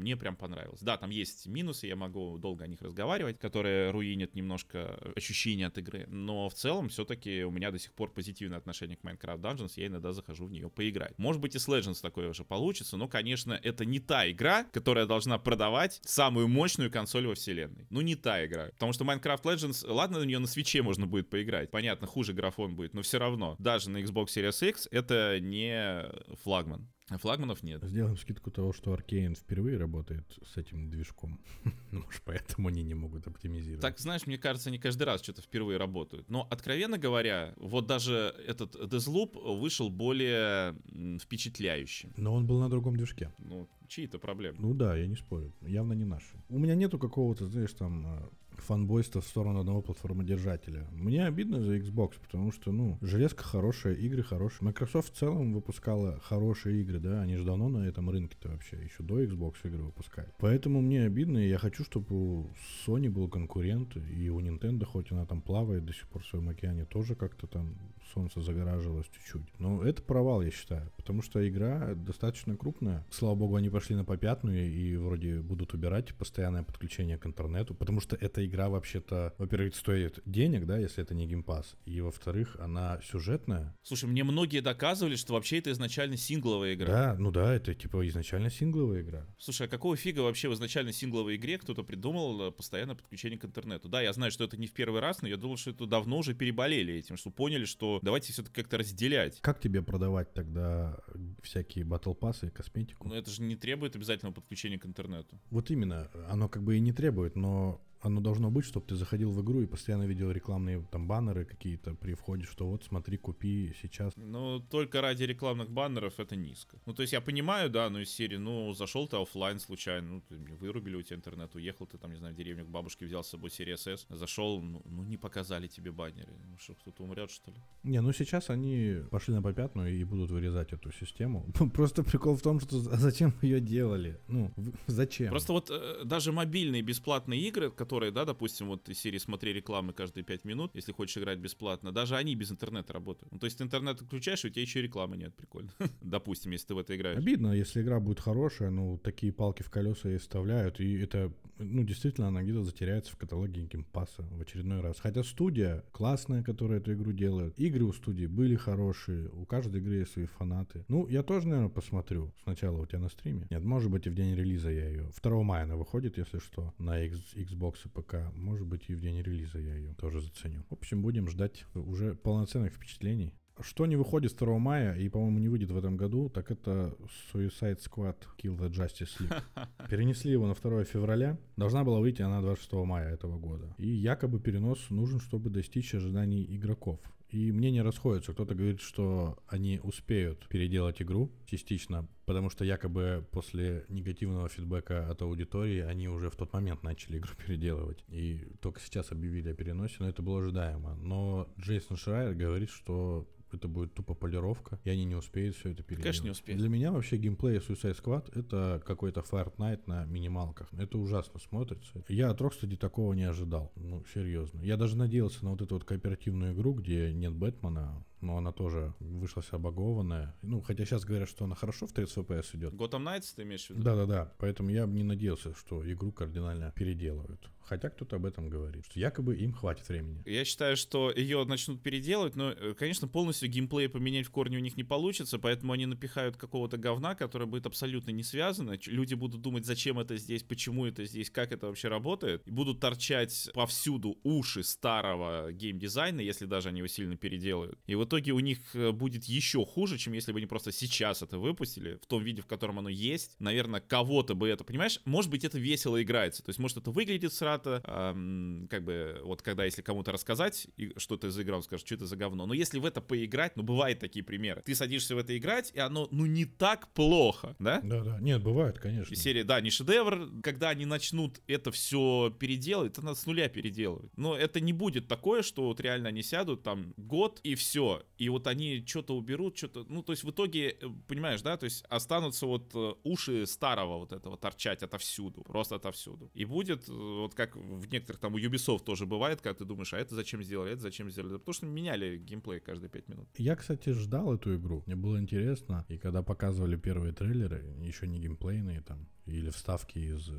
мне прям понравилось. Да, там есть минусы, я могу долго о них разговаривать, которые руинят немножко ощущение от игры. Но в целом, все-таки у меня до сих пор позитивное отношение к Minecraft Dungeons. Я иногда захожу в нее поиграть. Может быть, и с Legends такое уже получится, но, конечно, это не та игра, которая должна продавать самую мощную консоль во вселенной. Ну, не та игра. Потому что Minecraft Legends, ладно, на нее на свече можно будет поиграть. Понятно, хуже графон будет, но все равно. Даже на Xbox Series X это не флагман. А Флагманов нет. Сделаем скидку того, что Аркейн впервые работает с этим движком. *laughs* Ну, Может, поэтому они не могут оптимизировать. Так, знаешь, мне кажется, они каждый раз что-то впервые работают. Но, откровенно говоря, вот даже этот Deathloop вышел более впечатляющим. Но он был на другом движке. Ну, чьи-то проблемы. Ну да, я не спорю. Явно не наши. У меня нету какого-то, знаешь, там фанбойства в сторону одного платформодержателя. Мне обидно за Xbox, потому что, ну, железка хорошая, игры хорошие. Microsoft в целом выпускала хорошие игры, да, они же давно на этом рынке-то вообще, еще до Xbox игры выпускали. Поэтому мне обидно, и я хочу, чтобы у Sony был конкурент, и у Nintendo, хоть она там плавает до сих пор в своем океане, тоже как-то там солнце загоражилось чуть-чуть. Но это провал, я считаю, потому что игра достаточно крупная. Слава богу, они пошли на попятную и вроде будут убирать постоянное подключение к интернету, потому что эта игра вообще-то, во-первых, стоит денег, да, если это не геймпас, и во-вторых, она сюжетная. Слушай, мне многие доказывали, что вообще это изначально сингловая игра. Да, ну да, это типа изначально сингловая игра. Слушай, а какого фига вообще в изначально сингловой игре кто-то придумал э, постоянное подключение к интернету? Да, я знаю, что это не в первый раз, но я думал, что это давно уже переболели этим, что поняли, что что давайте все-таки как-то разделять. Как тебе продавать тогда всякие батл пассы и косметику? Но это же не требует обязательного подключения к интернету. Вот именно, оно как бы и не требует, но оно должно быть, чтобы ты заходил в игру и постоянно видел рекламные там баннеры какие-то при входе, что вот смотри, купи сейчас. Ну, только ради рекламных баннеров это низко. Ну, то есть я понимаю, да, ну из серии, ну, зашел ты офлайн случайно, ну, ты вырубили у тебя интернет, уехал ты там, не знаю, в деревню к бабушке, взял с собой серию СС, зашел, ну, ну не показали тебе баннеры. Ну, что, кто-то умрет, что ли? Не, ну сейчас они пошли на попятную и будут вырезать эту систему. *laughs* Просто прикол в том, что зачем ее делали? Ну, зачем? Просто вот э, даже мобильные бесплатные игры, которые, да, допустим, вот из серии «Смотри рекламы каждые 5 минут», если хочешь играть бесплатно, даже они без интернета работают. Ну, то есть интернет включаешь, и у тебя еще рекламы нет, прикольно. *laughs* допустим, если ты в это играешь. Обидно, если игра будет хорошая, ну, такие палки в колеса и вставляют, и это, ну, действительно, она где-то затеряется в каталоге геймпасса в очередной раз. Хотя студия классная, которая эту игру делает. Игры у студии были хорошие, у каждой игры есть свои фанаты. Ну, я тоже, наверное, посмотрю сначала у тебя на стриме. Нет, может быть, и в день релиза я ее. 2 мая она выходит, если что, на X, Xbox и ПК. Может быть, и в день релиза я ее тоже заценю. В общем, будем ждать уже полноценных впечатлений. Что не выходит 2 мая и, по-моему, не выйдет в этом году, так это Suicide Squad Kill the Justice League. *laughs* Перенесли его на 2 февраля. Должна была выйти она 26 мая этого года. И якобы перенос нужен, чтобы достичь ожиданий игроков. И мнения расходятся. Кто-то говорит, что они успеют переделать игру частично, потому что якобы после негативного фидбэка от аудитории они уже в тот момент начали игру *laughs* переделывать. И только сейчас объявили о переносе, но это было ожидаемо. Но Джейсон Шрайер говорит, что это будет тупо полировка, и они не успеют все это переделать. Конечно, не успеют. Для меня вообще геймплей Suicide Squad это какой-то Fortnite на минималках. Это ужасно смотрится. Я от Rocksteady такого не ожидал. Ну, серьезно. Я даже надеялся на вот эту вот кооперативную игру, где нет Бэтмена, но она тоже вышла вся багованная. Ну, хотя сейчас говорят, что она хорошо в 30 FPS идет. Gotham Knights ты имеешь в виду? Да-да-да. Поэтому я бы не надеялся, что игру кардинально переделывают. Хотя кто-то об этом говорит, что якобы им хватит времени. Я считаю, что ее начнут переделывать, но, э, конечно, полностью геймплей поменять в корне у них не получится, поэтому они напихают какого-то говна, которое будет абсолютно не связано. Люди будут думать, зачем это здесь, почему это здесь, как это вообще работает. И будут торчать повсюду уши старого геймдизайна, если даже они его сильно переделают. И в итоге у них э, будет еще хуже, чем если бы они просто сейчас это выпустили, в том виде, в котором оно есть. Наверное, кого-то бы это, понимаешь, может быть, это весело играется. То есть, может, это выглядит ребята, эм, как бы, вот когда если кому-то рассказать, что ты за игра, он скажет, что это за говно. Но если в это поиграть, ну, бывают такие примеры. Ты садишься в это играть, и оно, ну, не так плохо, да? Да-да, нет, бывает, конечно. Серия, да, не шедевр, когда они начнут это все переделывать, это надо с нуля переделывать. Но это не будет такое, что вот реально они сядут там год и все. И вот они что-то уберут, что-то, ну, то есть в итоге, э, понимаешь, да, то есть останутся вот э, уши старого вот этого торчать отовсюду, просто отовсюду. И будет э, вот как в некоторых там у Ubisoft тоже бывает, когда ты думаешь, а это зачем сделали, это зачем сделали. Да потому что меняли геймплей каждые 5 минут. Я, кстати, ждал эту игру. Мне было интересно. И когда показывали первые трейлеры, еще не геймплейные там, или вставки из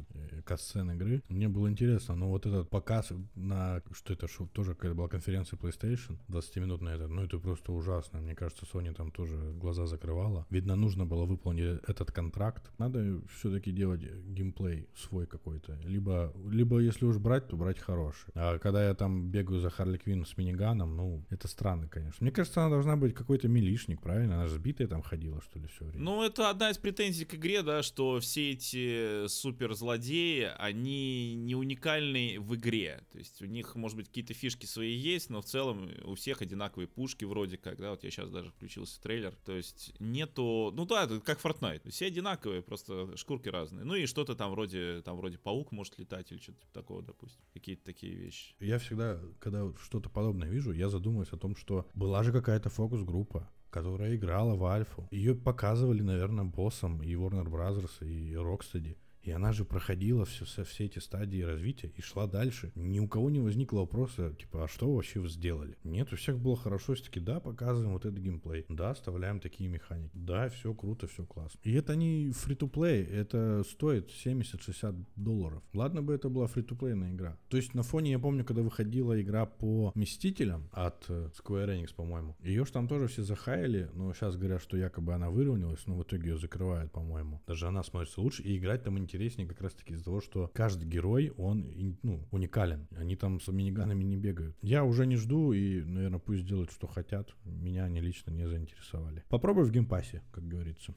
касцен игры. Мне было интересно, но вот этот показ на, что это, что тоже какая-то была конференция PlayStation, 20 минут на это, ну это просто ужасно. Мне кажется, Sony там тоже глаза закрывала. Видно, нужно было выполнить этот контракт. Надо все-таки делать геймплей свой какой-то. Либо, либо если уж брать, то брать хороший. А когда я там бегаю за Харли Квинн с миниганом, ну, это странно, конечно. Мне кажется, она должна быть какой-то милишник, правильно? Она же сбитая там ходила, что ли, все время. Ну, это одна из претензий к игре, да, что все эти суперзлодеи, они не уникальны в игре. То есть у них, может быть, какие-то фишки свои есть, но в целом у всех одинаковые пушки вроде как, да, вот я сейчас даже включился трейлер. То есть нету, ну да, это как Fortnite, все одинаковые, просто шкурки разные. Ну и что-то там вроде, там вроде паук может летать или что-то типа такого, допустим. Какие-то такие вещи. Я всегда, когда что-то подобное вижу, я задумываюсь о том, что была же какая-то фокус-группа, которая играла в Альфу. Ее показывали, наверное, боссом и Warner Bros. и Rocksteady. И она же проходила все, все, все эти стадии развития и шла дальше. Ни у кого не возникло вопроса, типа, а что вообще вы сделали? Нет, у всех было хорошо, все таки да, показываем вот этот геймплей, да, оставляем такие механики, да, все круто, все классно. И это не фри-то-плей, это стоит 70-60 долларов. Ладно бы это была фри-то-плейная игра. То есть на фоне, я помню, когда выходила игра по Мстителям от э, Square Enix, по-моему, ее же там тоже все захаяли, но сейчас говорят, что якобы она выровнялась, но в итоге ее закрывают, по-моему. Даже она смотрится лучше, и играть там интереснее как раз-таки из-за того, что каждый герой, он ну, уникален. Они там с миниганами не бегают. Я уже не жду, и, наверное, пусть делают, что хотят. Меня они лично не заинтересовали. Попробуй в Game Pass е, как говорится.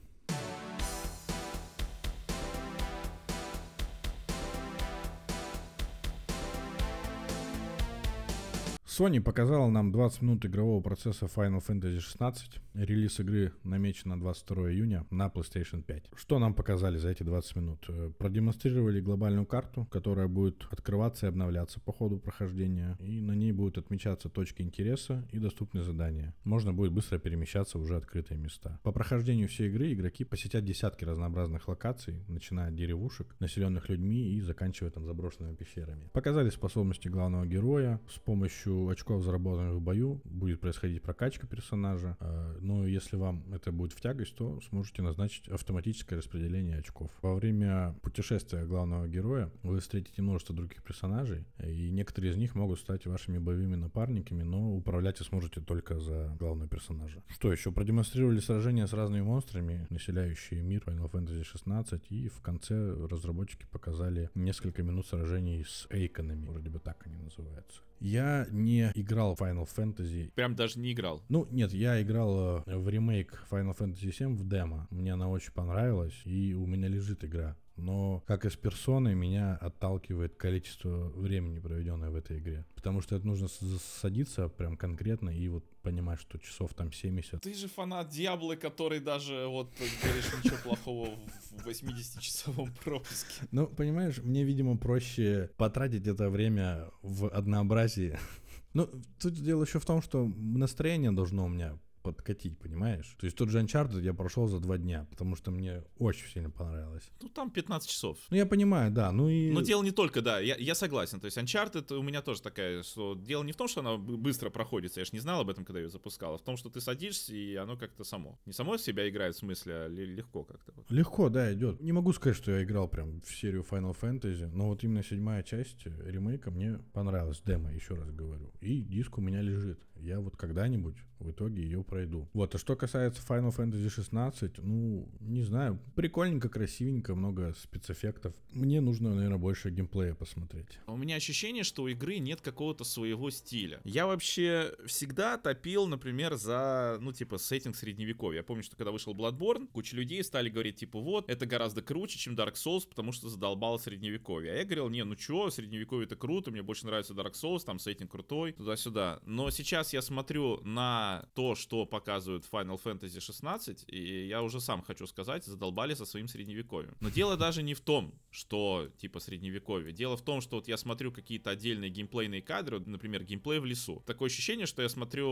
Sony показала нам 20 минут игрового процесса Final Fantasy 16. Релиз игры намечен на 22 июня на PlayStation 5. Что нам показали за эти 20 минут? Э, продемонстрировали глобальную карту, которая будет открываться и обновляться по ходу прохождения. И на ней будут отмечаться точки интереса и доступные задания. Можно будет быстро перемещаться в уже открытые места. По прохождению всей игры игроки посетят десятки разнообразных локаций, начиная от деревушек, населенных людьми и заканчивая там заброшенными пещерами. Показали способности главного героя с помощью очков, заработанных в бою, будет происходить прокачка персонажа. А, но если вам это будет в тягость, то сможете назначить автоматическое распределение очков. Во время путешествия главного героя вы встретите множество других персонажей, и некоторые из них могут стать вашими боевыми напарниками, но управлять вы сможете только за главного персонажа. Что еще? Продемонстрировали сражения с разными монстрами, населяющие мир Final Fantasy 16, и в конце разработчики показали несколько минут сражений с эйконами, вроде бы так они называются. Я не играл в Final Fantasy. Прям даже не играл? Ну, нет, я играл э, в ремейк Final Fantasy 7 в демо. Мне она очень понравилась, и у меня лежит игра. Но, как и с персоной, меня отталкивает количество времени, проведенное в этой игре. Потому что это нужно садиться прям конкретно и вот понимать, что часов там 70. Ты же фанат Диаблы, который даже, вот, говоришь, ничего плохого в 80-часовом *laughs* пропуске. Ну, понимаешь, мне, видимо, проще потратить это время в однообразии. *laughs* Ну, тут дело еще в том, что настроение должно у меня подкатить, понимаешь? То есть тот же Uncharted я прошел за два дня, потому что мне очень сильно понравилось. Ну, там 15 часов. Ну, я понимаю, да, ну и... Но дело не только, да, я, я согласен. То есть Uncharted у меня тоже такая, что дело не в том, что она быстро проходится, я же не знал об этом, когда ее запускал, а в том, что ты садишься, и оно как-то само. Не само себя играет в смысле, а легко как-то. Легко, да, идет. Не могу сказать, что я играл прям в серию Final Fantasy, но вот именно седьмая часть ремейка мне понравилась, демо, еще раз говорю. И диск у меня лежит. Я вот когда-нибудь в итоге ее пройду. Вот, а что касается Final Fantasy 16, ну, не знаю, прикольненько, красивенько, много спецэффектов. Мне нужно, наверное, больше геймплея посмотреть. У меня ощущение, что у игры нет какого-то своего стиля. Я вообще всегда топил, например, за, ну, типа, сеттинг средневековья. Я помню, что когда вышел Bloodborne, куча людей стали говорить, типа, вот, это гораздо круче, чем Dark Souls, потому что задолбало средневековье. А я говорил, не, ну чё, средневековье это круто, мне больше нравится Dark Souls, там сеттинг крутой, туда-сюда. Но сейчас я смотрю на то, что показывают Final Fantasy 16, и я уже сам хочу сказать, задолбали со своим средневековьем. Но дело даже не в том, что типа средневековье. Дело в том, что вот я смотрю какие-то отдельные геймплейные кадры, например, геймплей в лесу. Такое ощущение, что я смотрю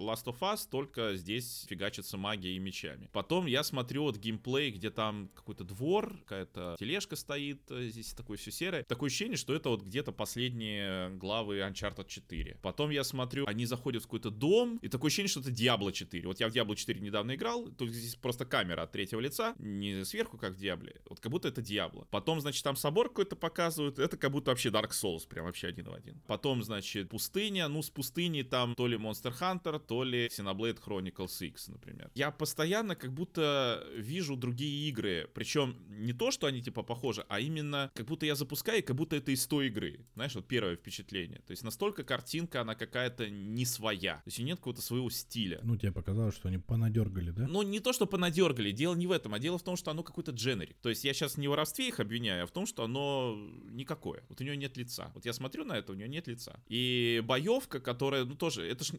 Last of Us, только здесь фигачится магия и мечами. Потом я смотрю вот геймплей, где там какой-то двор, какая-то тележка стоит, э, здесь такое все серое. Такое ощущение, что это вот где-то последние главы Uncharted 4. Потом я смотрю, они заходят в какой-то дом, и такое ощущение, что это Diablo 4. Вот я в Diablo 4 недавно играл, тут здесь просто камера от третьего лица, не сверху, как в Диабле, вот как будто это Диабло. Потом, значит, там собор какой-то показывают, это как будто вообще Dark Souls, прям вообще один в один. Потом, значит, пустыня, ну, с пустыней там то ли Monster Hunter, то ли Xenoblade Chronicles X, например. Я постоянно как будто вижу другие игры, причем не то, что они типа похожи, а именно как будто я запускаю, как будто это из той игры. Знаешь, вот первое впечатление. То есть настолько картинка, она какая-то не своя. То есть нет какого-то своего стиля. Ну, тебе показалось, что они понадергали, да? Ну, не то, что понадергали, дело не в этом, а дело в том, что оно какой-то дженерик. То есть я сейчас не в воровстве их обвиняю, а в том, что оно никакое. Вот у нее нет лица. Вот я смотрю на это, у нее нет лица. И боевка, которая, ну тоже, это ж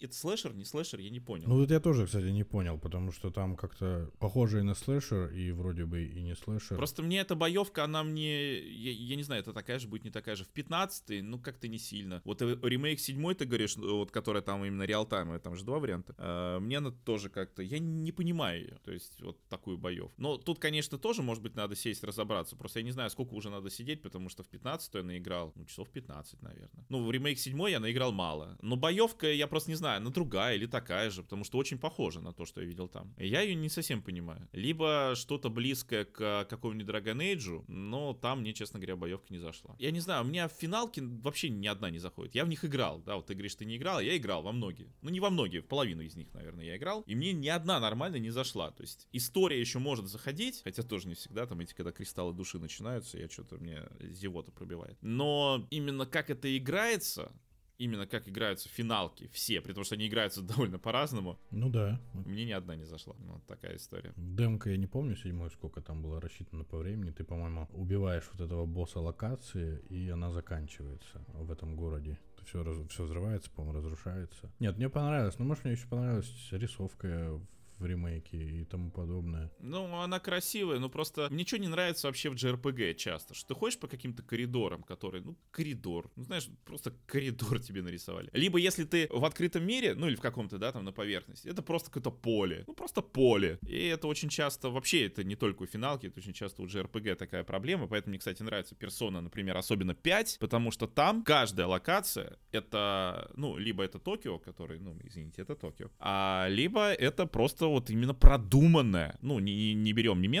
это слэшер, не слэшер, я не понял. Ну, вот я тоже, кстати, не понял, потому что там как-то похоже и на слэшер, и вроде бы и не слэшер. Просто мне эта боевка, она мне, я, я не знаю, это такая же будет, не такая же. В 15 ну как-то не сильно. Вот э, ремейк 7 ты говоришь, вот которая там именно реал-тайм, там же два варианта. А, мне она тоже как-то, я не понимаю ее, то есть вот такую боев. Но тут, конечно, тоже, может быть, надо сесть разобраться. Просто я не знаю, сколько уже надо сидеть, потому что в 15 я наиграл, ну, часов 15, наверное. Ну, в ремейк 7 я наиграл мало. Но боевка, я просто не знаю, она другая или такая же, потому что очень похожа на то, что я видел там. Я ее не совсем понимаю. Либо что-то близкое к какому-нибудь Dragon Age, но там мне, честно говоря, боевка не зашла. Я не знаю, у меня в финалке вообще ни одна не заходит. Я в них играл, да, вот ты говоришь, ты не играл, а я играл во многие. Ну, не во многие, в половину из них, наверное, я играл, и мне ни одна нормально не зашла. То есть история еще может заходить, хотя тоже не всегда, там эти, когда кристаллы души начинаются, я что-то, мне зевота пробивает. Но именно как это играется, именно как играются финалки все, при том, что они играются *laughs* довольно по-разному. Ну да. Мне ни одна не зашла. Ну, вот такая история. Демка я не помню седьмой, сколько там было рассчитано по времени. Ты, по-моему, убиваешь вот этого босса локации, и она заканчивается в этом городе. Все, раз, все взрывается, по-моему, разрушается. Нет, мне понравилось. Ну, может, мне еще понравилась рисовка в ремейке и тому подобное. Ну, она красивая, но просто ничего не нравится вообще в JRPG часто, что ты ходишь по каким-то коридорам, которые, ну, коридор, ну, знаешь, просто коридор *laughs* тебе нарисовали. Либо если ты в открытом мире, ну, или в каком-то, да, там, на поверхности, это просто какое-то поле, ну, просто поле. И это очень часто, вообще, это не только у финалки, это очень часто у JRPG такая проблема, поэтому мне, кстати, нравится персона, например, особенно 5, потому что там каждая локация, это, ну, либо это Токио, который, ну, извините, это Токио, а либо это просто что вот именно продуманное. Ну, не, не берем не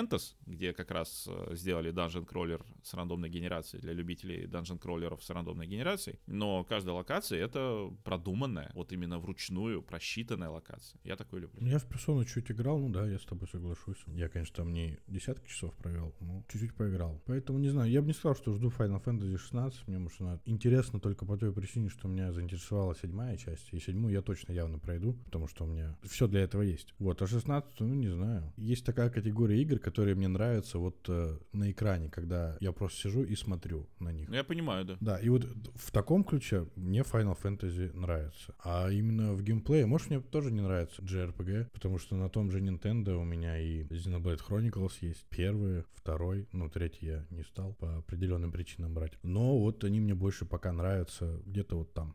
где как раз э, сделали Dungeon Crawler с рандомной генерацией для любителей Dungeon Crawlerов с рандомной генерацией, но каждая локация это продуманная, вот именно вручную просчитанная локация. Я такой люблю. Я в персону чуть играл, ну да, я с тобой соглашусь. Я, конечно, там не десятки часов провел, но чуть-чуть поиграл. Поэтому не знаю, я бы не сказал, что жду Final Fantasy 16, мне может она интересно только по той причине, что меня заинтересовала седьмая часть, и седьмую я точно явно пройду, потому что у меня все для этого есть. Вот, вот, а 16, ну не знаю. Есть такая категория игр, которые мне нравятся вот э, на экране, когда я просто сижу и смотрю на них. Я понимаю, да. Да, и вот в таком ключе мне Final Fantasy нравится. А именно в геймплее, может, мне тоже не нравится JRPG, потому что на том же Nintendo у меня и Xenoblade Chronicles есть. Первый, второй, ну, третий я не стал по определенным причинам брать. Но вот они мне больше пока нравятся где-то вот там.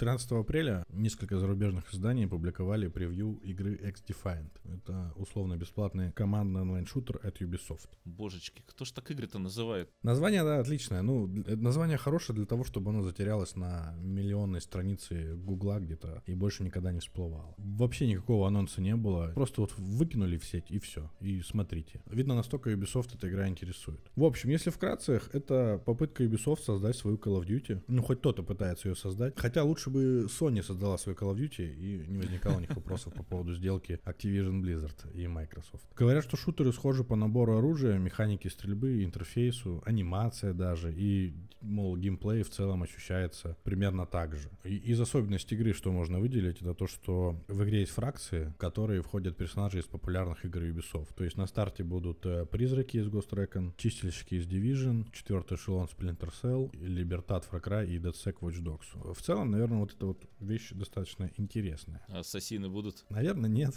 13 апреля несколько зарубежных изданий публиковали превью игры X-Defiant. Это условно-бесплатный командный онлайн-шутер от Ubisoft. Божечки, кто ж так игры-то называет? Название, да, отличное. Ну, название хорошее для того, чтобы оно затерялось на миллионной странице Гугла где-то и больше никогда не всплывало. Вообще никакого анонса не было. Просто вот выкинули в сеть и все. И смотрите. Видно, настолько Ubisoft эта игра интересует. В общем, если вкратце, это попытка Ubisoft создать свою Call of Duty. Ну, хоть кто-то пытается ее создать. Хотя лучше бы Sony создала свой Call of Duty и не возникало у них вопросов по поводу сделки Activision Blizzard и Microsoft. Говорят, что шутеры схожи по набору оружия, механике стрельбы, интерфейсу, анимация даже, и, мол, геймплей в целом ощущается примерно так же. И из особенностей игры, что можно выделить, это то, что в игре есть фракции, в которые входят персонажи из популярных игр Ubisoft. То есть на старте будут э, призраки из Ghost Recon, чистильщики из Division, четвертый эшелон Splinter Cell, Libertad Far Cry и DeadSec Watch Dogs. В целом, наверное, вот эта вот вещь достаточно интересная. А ассасины будут? Наверное, нет.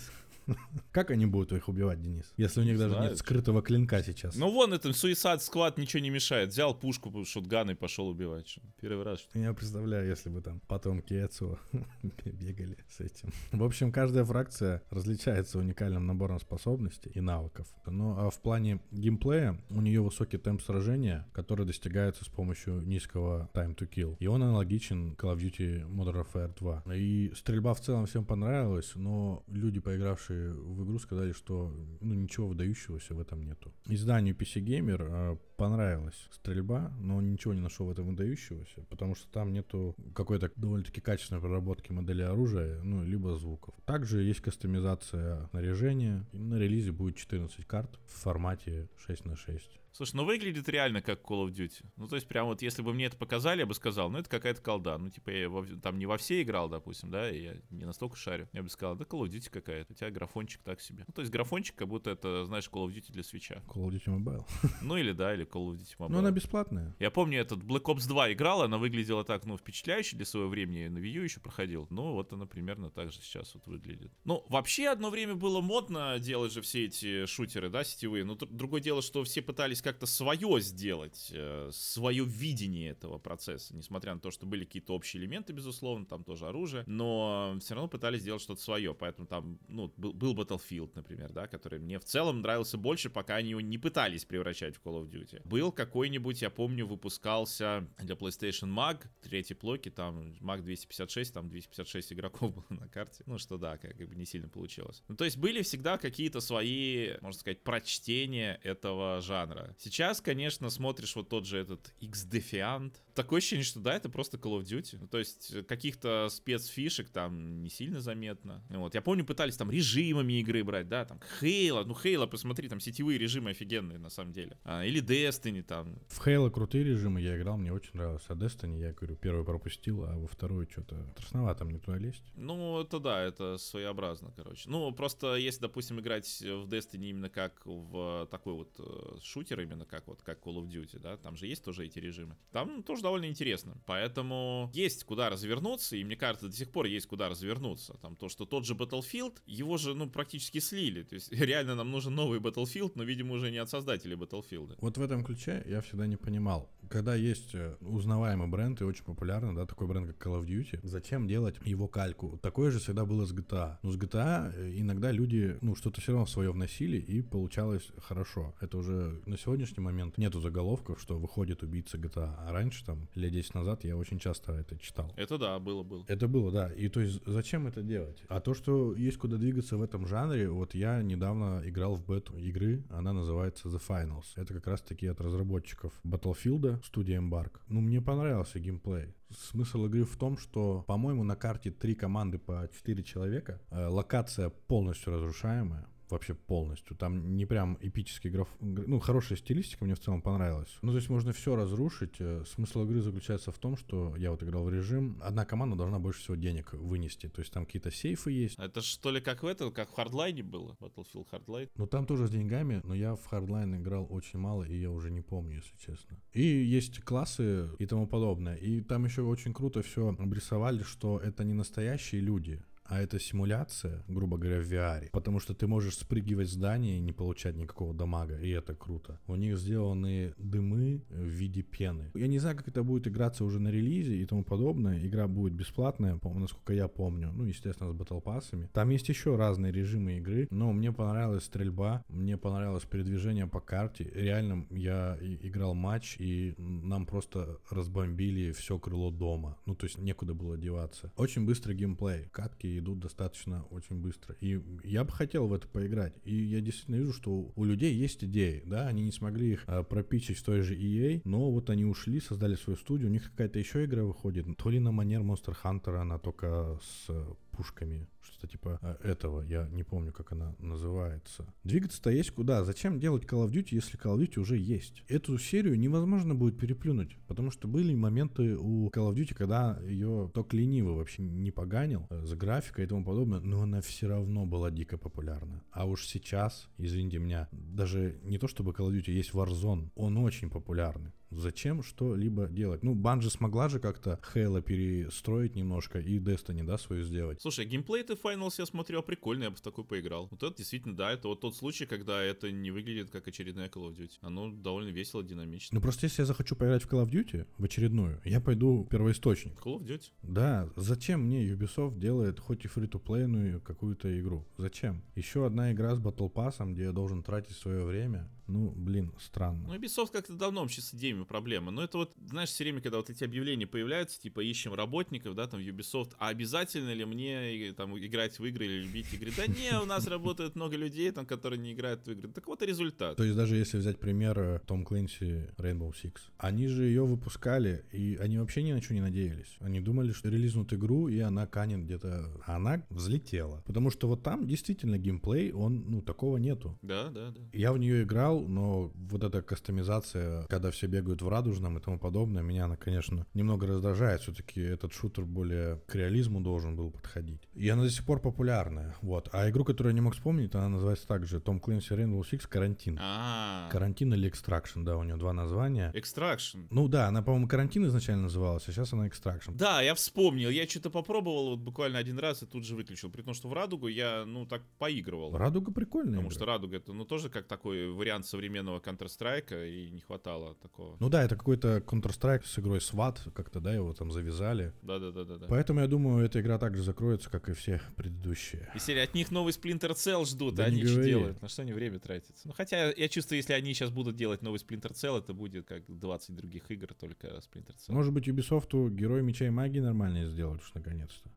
Как они будут их убивать, Денис? Если у них даже нет скрытого клинка сейчас. Ну вон, это Suicide Squad ничего не мешает. Взял пушку, шотган и пошел убивать. Первый раз. Я представляю, если бы там потомки Эцио *laughs* бегали с этим. В общем, каждая фракция различается уникальным набором способностей и навыков. Ну а в плане геймплея у нее высокий темп сражения, который достигается с помощью низкого time to kill. И он аналогичен Call of Duty Modern Warfare 2. И стрельба в целом всем понравилась, но люди, поигравшие игравшие в игру сказали, что ну, ничего выдающегося в этом нету. Изданию PC Gamer э, понравилась стрельба, но ничего не нашел в этом выдающегося, потому что там нету какой-то довольно-таки качественной проработки модели оружия, ну, либо звуков. Также есть кастомизация снаряжения. На релизе будет 14 карт в формате 6 на 6. Слушай, ну выглядит реально как Call of Duty. Ну, то есть, прям вот, если бы мне это показали, я бы сказал, ну, это какая-то колда. Ну, типа, я во, там не во все играл, допустим, да, и я не настолько шарю. Я бы сказал, да, Call of Duty какая-то, у тебя графончик так себе. Ну, то есть, графончик, как будто это, знаешь, Call of Duty для свеча. Call of Duty Mobile. *laughs* Ну, или да, или Call of Duty Mobile. Ну, она бесплатная. Я помню, этот Black Ops 2 играл, она выглядела так, ну, впечатляюще для своего времени, на Wii U еще проходил. Ну, вот она примерно так же сейчас вот выглядит. Ну, вообще, одно время было модно делать же все эти шутеры, да, сетевые. Но другое дело, что все пытались как-то свое сделать, э, свое видение этого процесса, несмотря на то, что были какие-то общие элементы, безусловно, там тоже оружие, но все равно пытались сделать что-то свое, поэтому там, ну, был, Battlefield, например, да, который мне в целом нравился больше, пока они его не пытались превращать в Call of Duty. Был какой-нибудь, я помню, выпускался для PlayStation Mag, третий блоки, там Mag 256, там 256 игроков было на карте, ну, что да, как бы не сильно получилось. Ну, то есть были всегда какие-то свои, можно сказать, прочтения этого жанра. Сейчас, конечно, смотришь вот тот же этот X-Defiant. Такое ощущение, что да, это просто Call of Duty. Ну, то есть каких-то спецфишек там не сильно заметно. Вот. Я помню, пытались там режимами игры брать, да, там Halo. Ну, Halo, посмотри, там сетевые режимы офигенные, на самом деле. А, или Destiny там. В Halo крутые режимы я играл, мне очень нравилось. А Destiny, я говорю, первый пропустил, а во вторую что-то страшновато мне туда лезть. Ну, это да, это своеобразно, короче. Ну, просто если, допустим, играть в Destiny именно как в такой вот э, шутер, именно как вот как Call of Duty, да, там же есть тоже эти режимы. Там тоже довольно интересно. Поэтому есть куда развернуться, и мне кажется, до сих пор есть куда развернуться. Там то, что тот же Battlefield, его же, ну, практически слили. То есть *laughs* реально нам нужен новый Battlefield, но, видимо, уже не от создателей Battlefield. Вот в этом ключе я всегда не понимал. Когда есть э, узнаваемый бренд и очень популярный, да, такой бренд, как Call of Duty, зачем делать его кальку? Такое же всегда было с GTA. Но с GTA э, иногда люди, ну, что-то все равно свое вносили, и получалось хорошо. Это уже на сегодняшний момент нету заголовков, что выходит убийца GTA. А раньше, там, лет 10 назад, я очень часто это читал. Это да, было, было. Это было, да. И то есть зачем это делать? А то, что есть куда двигаться в этом жанре, вот я недавно играл в бету игры, она называется The Finals. Это как раз-таки от разработчиков Battlefield, студия Embark. Ну, мне понравился геймплей. Смысл игры в том, что, по-моему, на карте три команды по четыре человека, э, локация полностью разрушаемая, вообще полностью. Там не прям эпический граф... Ну, хорошая стилистика мне в целом понравилась. Ну, то есть можно все разрушить. Э, смысл игры заключается в том, что я вот играл в режим, одна команда должна больше всего денег вынести. То есть там какие-то сейфы есть. Это что ли как в этом, как в Hardline было? Battlefield Hardline? Ну, там тоже с деньгами, но я в Hardline играл очень мало, и я уже не помню, если честно. И есть классы и тому подобное. И там еще очень круто все обрисовали, что это не настоящие люди, а это симуляция, грубо говоря, в VR. Потому что ты можешь спрыгивать с здания и не получать никакого дамага, и это круто. У них сделаны дымы в виде пены. Я не знаю, как это будет играться уже на релизе и тому подобное. Игра будет бесплатная, насколько я помню. Ну, естественно, с батл пассами. Там есть еще разные режимы игры, но мне понравилась стрельба, мне понравилось передвижение по карте. Реально, я играл матч, и нам просто разбомбили все крыло дома. Ну, то есть некуда было деваться. Очень быстрый геймплей. Катки идут достаточно очень быстро. И я бы хотел в это поиграть. И я действительно вижу, что у людей есть идеи, да, они не смогли их а, пропичить в той же EA, но вот они ушли, создали свою студию, у них какая-то еще игра выходит, то ли на манер Monster Hunter, она только с пушками, что-то типа э, этого, я не помню, как она называется. Двигаться-то есть куда? Зачем делать Call of Duty, если Call of Duty уже есть? Эту серию невозможно будет переплюнуть, потому что были моменты у Call of Duty, когда ее только ленивый вообще не поганил э, за графикой и тому подобное, но она все равно была дико популярна. А уж сейчас, извините меня, даже не то чтобы Call of Duty есть Warzone, он очень популярный. Зачем что-либо делать? Ну, Банжи смогла же как-то Хейла перестроить немножко и Destiny, да, свою сделать. Слушай, геймплей ты Finals я смотрел прикольный, я бы в такой поиграл. Вот это действительно, да, это вот тот случай, когда это не выглядит как очередная Call of Duty. Оно довольно весело, динамично. Ну, просто если я захочу поиграть в Call of Duty, в очередную, я пойду в первоисточник. Call of Duty? Да, зачем мне Ubisoft делает хоть и фри-то-плейную какую-то игру? Зачем? Еще одна игра с Battle Pass, где я должен тратить свое время. Ну, блин, странно. Ну, Ubisoft как-то давно вообще с идеями проблемы. Но это вот, знаешь, все время, когда вот эти объявления появляются, типа, ищем работников, да, там, в Ubisoft, а обязательно ли мне там играть в игры или любить игры? Да не, у нас работает много людей, там, которые не играют в игры. Так вот и результат. То есть даже если взять пример э, Том Клинси Rainbow Six, они же ее выпускали, и они вообще ни на что не надеялись. Они думали, что релизнут игру, и она канет где-то... А она взлетела. Потому что вот там действительно геймплей, он, ну, такого нету. Да, да, да. Я в нее играл, но вот эта кастомизация, когда все бегают в радужном и тому подобное, меня она, конечно, немного раздражает. Все-таки этот шутер более к реализму должен был подходить. И она до сих пор популярная. Вот. А игру, которую я не мог вспомнить, она называется также Том Клинси Rainbow Six Карантин. А. Карантин или Extraction, да, у нее два названия. Extraction. Ну да, она, по-моему, Карантин изначально называлась, а сейчас она Extraction. Да, я вспомнил. Я что-то попробовал вот буквально один раз и тут же выключил. При том, что в Радугу я, ну, так поигрывал. Радуга прикольная Потому игра. что Радуга это, ну, тоже как такой вариант современного Counter-Strike, и не хватало такого. Ну да, это какой-то Counter-Strike с игрой SWAT, как-то, да, его там завязали. Да-да-да-да. Поэтому я думаю, эта игра также закроется, как и все предыдущие. Если от них новый Splinter Cell ждут, Да а они что делают? На что они время тратятся? Ну, хотя я чувствую, если они сейчас будут делать новый Splinter Cell, это будет как 20 других игр, только Splinter Cell. Может быть, Ubisoft герой меча и магии нормально сделают уж наконец-то.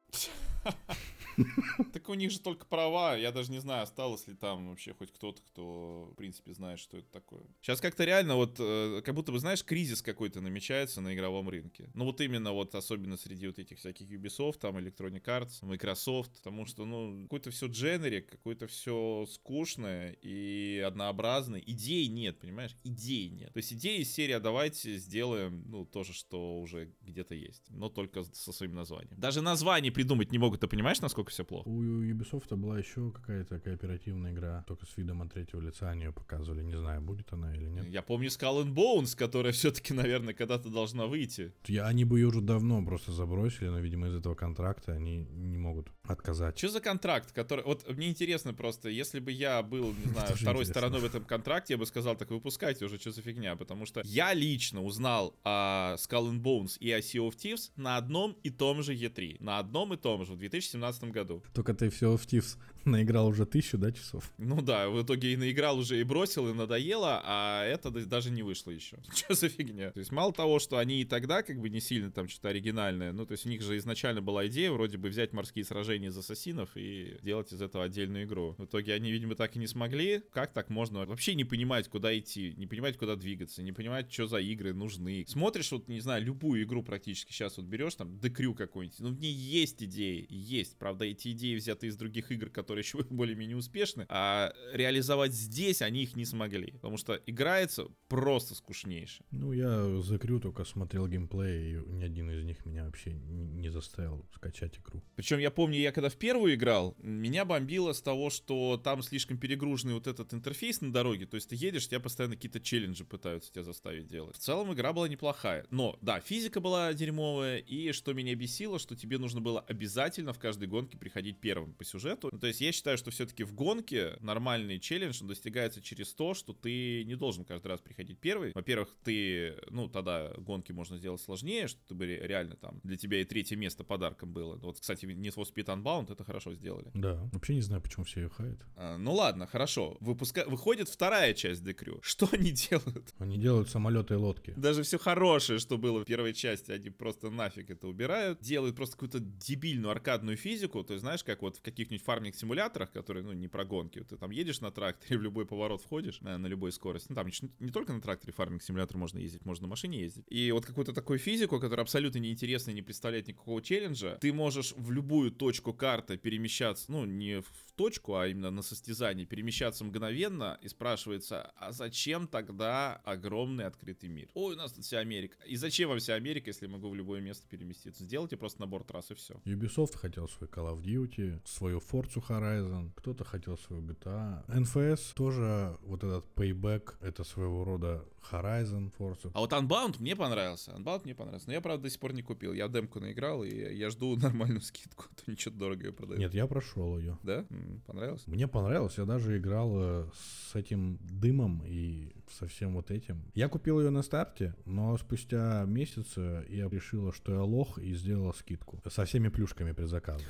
*laughs* *laughs* Так у них же только права. Я даже не знаю, осталось ли там вообще хоть кто-то, кто, в принципе, знает, что это такое. Сейчас как-то реально вот, э, как будто бы, знаешь, кризис какой-то намечается на игровом рынке. Ну вот именно вот, особенно среди вот этих всяких Ubisoft, там, Electronic Arts, Microsoft, потому что, ну, какой-то все дженерик, какое-то все скучное и однообразное. Идей нет, понимаешь? Идей нет. То есть идеи из серии «А «давайте сделаем, ну, то же, что уже где-то есть, но только со своим названием. Даже название придумать не могут, ты понимаешь, насколько все плохо? У Ubisoft была еще какая-то кооперативная игра, только с видом от третьего лица они ее показывали. Не знаю, будет она или нет. Я помню Skull and Bones, которая все-таки, наверное, когда-то должна выйти. Я, они бы ее уже давно просто забросили, но, видимо, из этого контракта они не могут отказать. Что за контракт, который... Вот мне интересно просто, если бы я был, не *laughs* знаю, второй интересно. стороной в этом контракте, я бы сказал, так выпускайте уже, что за фигня, потому что я лично узнал о Skull and Bones и о Sea of Thieves на одном и том же E3. На одном и том же, в 2017 году. Только ты все в Thieves наиграл уже тысячу, да, часов? Ну да, в итоге и наиграл уже и бросил, и надоело, а это даже не вышло еще. *laughs* Что за фигня? То есть мало того, что они и тогда как бы не сильно там что-то оригинальное, ну то есть у них же изначально была идея вроде бы взять морские сражения из ассасинов и делать из этого отдельную игру. В итоге они, видимо, так и не смогли. Как так можно вообще не понимать, куда идти, не понимать, куда двигаться, не понимать, что за игры нужны. Смотришь вот, не знаю, любую игру практически сейчас вот берешь, там, Crew какой-нибудь, ну в ней есть идеи, есть. Правда, эти идеи взяты из других игр, которые еще *laughs* более-менее успешны, а реализовать здесь они их не смогли, потому что играется просто скучнейше. Ну, я за Крю только смотрел геймплей, и ни один из них меня вообще не не заставил скачать игру. Причем я помню, я когда в первую играл, меня бомбило с того, что там слишком перегруженный вот этот интерфейс на дороге, то есть ты едешь, тебя постоянно какие-то челленджи пытаются тебя заставить делать. В целом игра была неплохая, но да, физика была дерьмовая, и что меня бесило, что тебе нужно было обязательно в каждой гонке приходить первым по сюжету. Ну, то есть я считаю, что все-таки в гонке нормальный челлендж он достигается через то, что ты не должен каждый раз приходить первый. Во-первых, ты, ну, тогда гонки можно сделать сложнее, что ты бы ре- реально там для тебя и третье место подарком было. Вот, кстати, Need for Speed Unbound это хорошо сделали. Да, вообще не знаю, почему все ее хают. А, ну ладно, хорошо. Выпуска... Выходит вторая часть Crew. *laughs* Что они делают? Они делают самолеты и лодки. Даже все хорошее, что было в первой части, они просто нафиг это убирают. Делают просто какую-то дебильную аркадную физику. То есть, знаешь, как вот в каких-нибудь фарминг-симуляторах, которые, ну, не про гонки. Ты там едешь на тракторе, *laughs* в любой поворот входишь на, на любой скорости. Ну, там не, не только на тракторе фарминг-симулятор можно ездить, можно на машине ездить. И вот какую-то такую физику, которая абсолютно неинтересна и не представляет никакого челленджа, ты можешь в любую точку карты перемещаться, ну, не в точку, а именно на состязании, перемещаться мгновенно, и спрашивается, а зачем тогда огромный открытый мир? Ой, у нас тут вся Америка. И зачем вам вся Америка, если я могу в любое место переместиться? Сделайте просто набор трасс и все. Ubisoft хотел свой Call of Duty, свою Forza Horizon, кто-то хотел свою GTA. NFS тоже вот этот Payback, это своего рода Horizon, Forza. А вот Unbound мне понравился. Unbound мне понравился. Но я, правда, до сих пор не купил. Я демку наиграл, и я жду *laughs* нормальную скидку, а то ничего дорого ее продают. Нет, я прошел ее. Да? М, Понравилось? Мне понравилось, я даже играл э, с этим дымом и со всем вот этим. Я купил ее на старте, но спустя месяц я решила, что я лох и сделала скидку со всеми плюшками при заказе.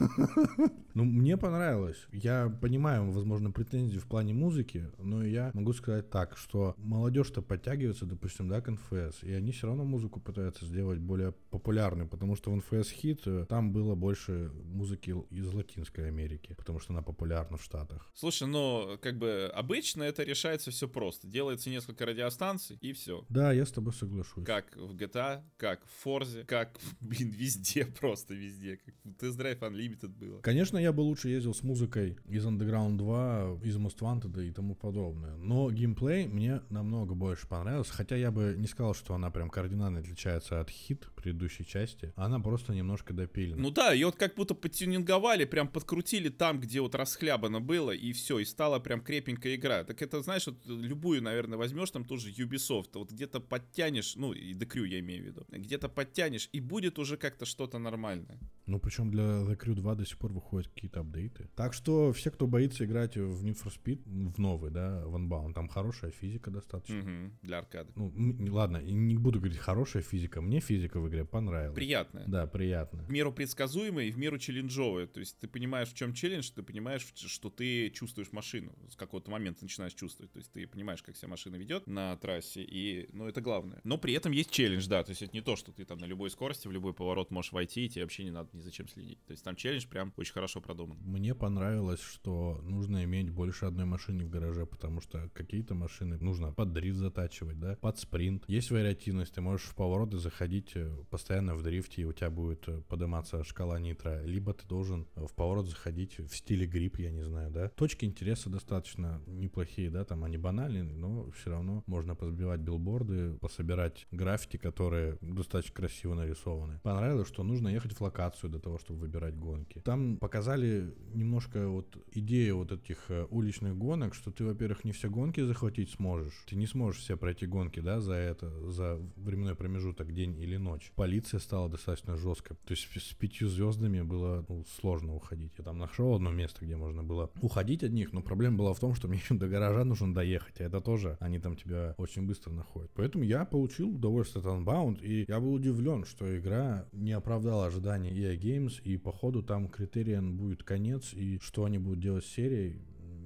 *laughs* Ну, мне понравилось. Я понимаю, возможно, претензии в плане музыки, но я могу сказать так, что молодежь-то подтягивается, допустим, да, к НФС, и они все равно музыку пытаются сделать более популярной, потому что в НФС хит э, там было больше музыки из Латинской Америки, потому что она популярна в Штатах. Слушай, ну, как бы обычно это решается все просто. Делается несколько радиостанций, и все. Да, я с тобой соглашусь. Как в GTA, как в Forza, как, *laughs* блин, везде, просто везде. Как в Test Drive Unlimited было. Конечно, я бы лучше ездил с музыкой из Underground 2, из Most Wanted и тому подобное. Но геймплей мне намного больше понравился. Хотя я бы не сказал, что она прям кардинально отличается от хит предыдущей части. Она просто немножко допилена. Ну да, ее вот как будто подтюнинговали, прям подкрутили там, где вот расхлябано было, и все, и стала прям крепенькая игра. Так это, знаешь, вот любую, наверное, возьмешь, там тоже Ubisoft, вот где-то подтянешь, ну, и The Crew я имею в виду, где-то подтянешь, и будет уже как-то что-то нормальное. Ну, причем для The Crew 2 до сих пор выходят какие-то апдейты. Так что все, кто боится играть в Need for Speed, в новый, да, в Unbound, там хорошая физика достаточно. Мгм, Для аркады. Ну, ладно, не буду говорить хорошая физика. Мне физика в игре понравилась. Приятная. Да, приятно. В меру предсказуемая и в меру челленджовая. То есть ты понимаешь, в чем челлендж, ты понимаешь, что ты чувствуешь машину. С какого-то момента начинаешь чувствовать. То есть ты понимаешь, как себя машина ведет на трассе, и, ну, это главное. Но при этом есть челлендж, да. То есть это не то, что ты там на любой скорости, в любой поворот можешь войти, и тебе вообще не надо ни зачем следить. То есть там челлендж прям очень хорошо продуман. Мне понравилось, что нужно иметь больше одной машины в гараже, потому что какие-то машины нужно под дрифт затачивать, да, под спринт. Есть вариативность, ты можешь в повороты заходить э, постоянно в дрифте, и у тебя будет э, подниматься шкала нитра. Либо ты должен в поворот заходить в стиле грипп, я не знаю, да. Точки интереса достаточно неплохие, да, там они банальные, но все равно можно позбивать билборды, пособирать граффити, которые достаточно красиво нарисованы. Понравилось, что нужно ехать в локацию для того, чтобы выбирать гонки. Там показали немножко вот идею вот этих э, уличных гонок, что ты, во-первых, не все гонки захватить сможешь. Ты не сможешь все пройти гонки, да, за это, за временной промежуток, день или ночь. Полиция стала достаточно жесткой. То есть с пятью звездами было ну, сложно уходить. Я там нашел одно место, где можно было уходить от них, но проблема была в том, что мне *laughs* до гаража нужно доехать, а это тоже они там тебя очень быстро находят. Поэтому я получил удовольствие от Unbound, и я был удивлен, что игра не оправдала ожиданий EA Games, и походу там критерием будет конец, и что они будут делать с серией,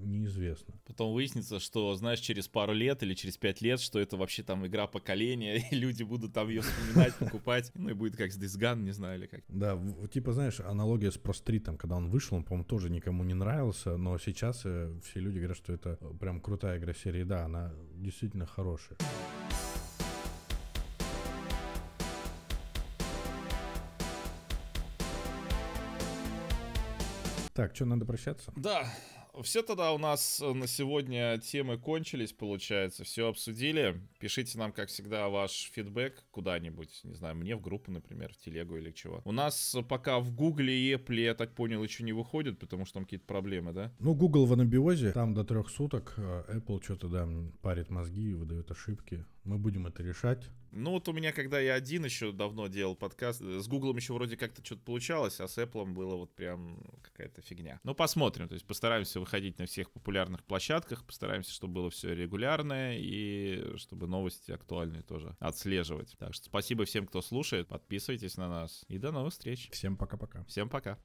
неизвестно. Потом выяснится, что, знаешь, через пару лет или через пять лет, что это вообще там игра поколения, *laughs* и люди будут там ее вспоминать, покупать. Ну и будет как с Days Gone, не знаю, или как. Да, типа, знаешь, аналогия с Простритом, когда он вышел, он, по-моему, тоже никому не нравился, но сейчас э, все люди говорят, что это э, прям крутая игра серии. Да, она действительно хорошая. Так, что, надо прощаться? Да, все тогда у нас э, на сегодня темы кончились, получается. Все обсудили. Пишите нам, как всегда, ваш фидбэк куда-нибудь. Не знаю, мне в группу, например, в телегу или чего. У нас э, пока в Гугле и Apple, я так понял, еще не выходит, потому что там какие-то проблемы, да? Ну, Google в анабиозе, там до трех суток, э, Apple что-то, да, парит мозги и выдает ошибки. Мы будем это решать. Ну вот у меня, когда я один еще давно делал подкаст, э, с Гуглом еще вроде как-то что-то получалось, а с Apple было вот прям какая-то фигня. Ну посмотрим, то есть постараемся выходить на всех популярных площадках, постараемся, чтобы было все регулярное и чтобы новости актуальные тоже отслеживать. Так что спасибо всем, кто слушает, подписывайтесь на нас и до новых встреч. Всем пока-пока. Всем пока.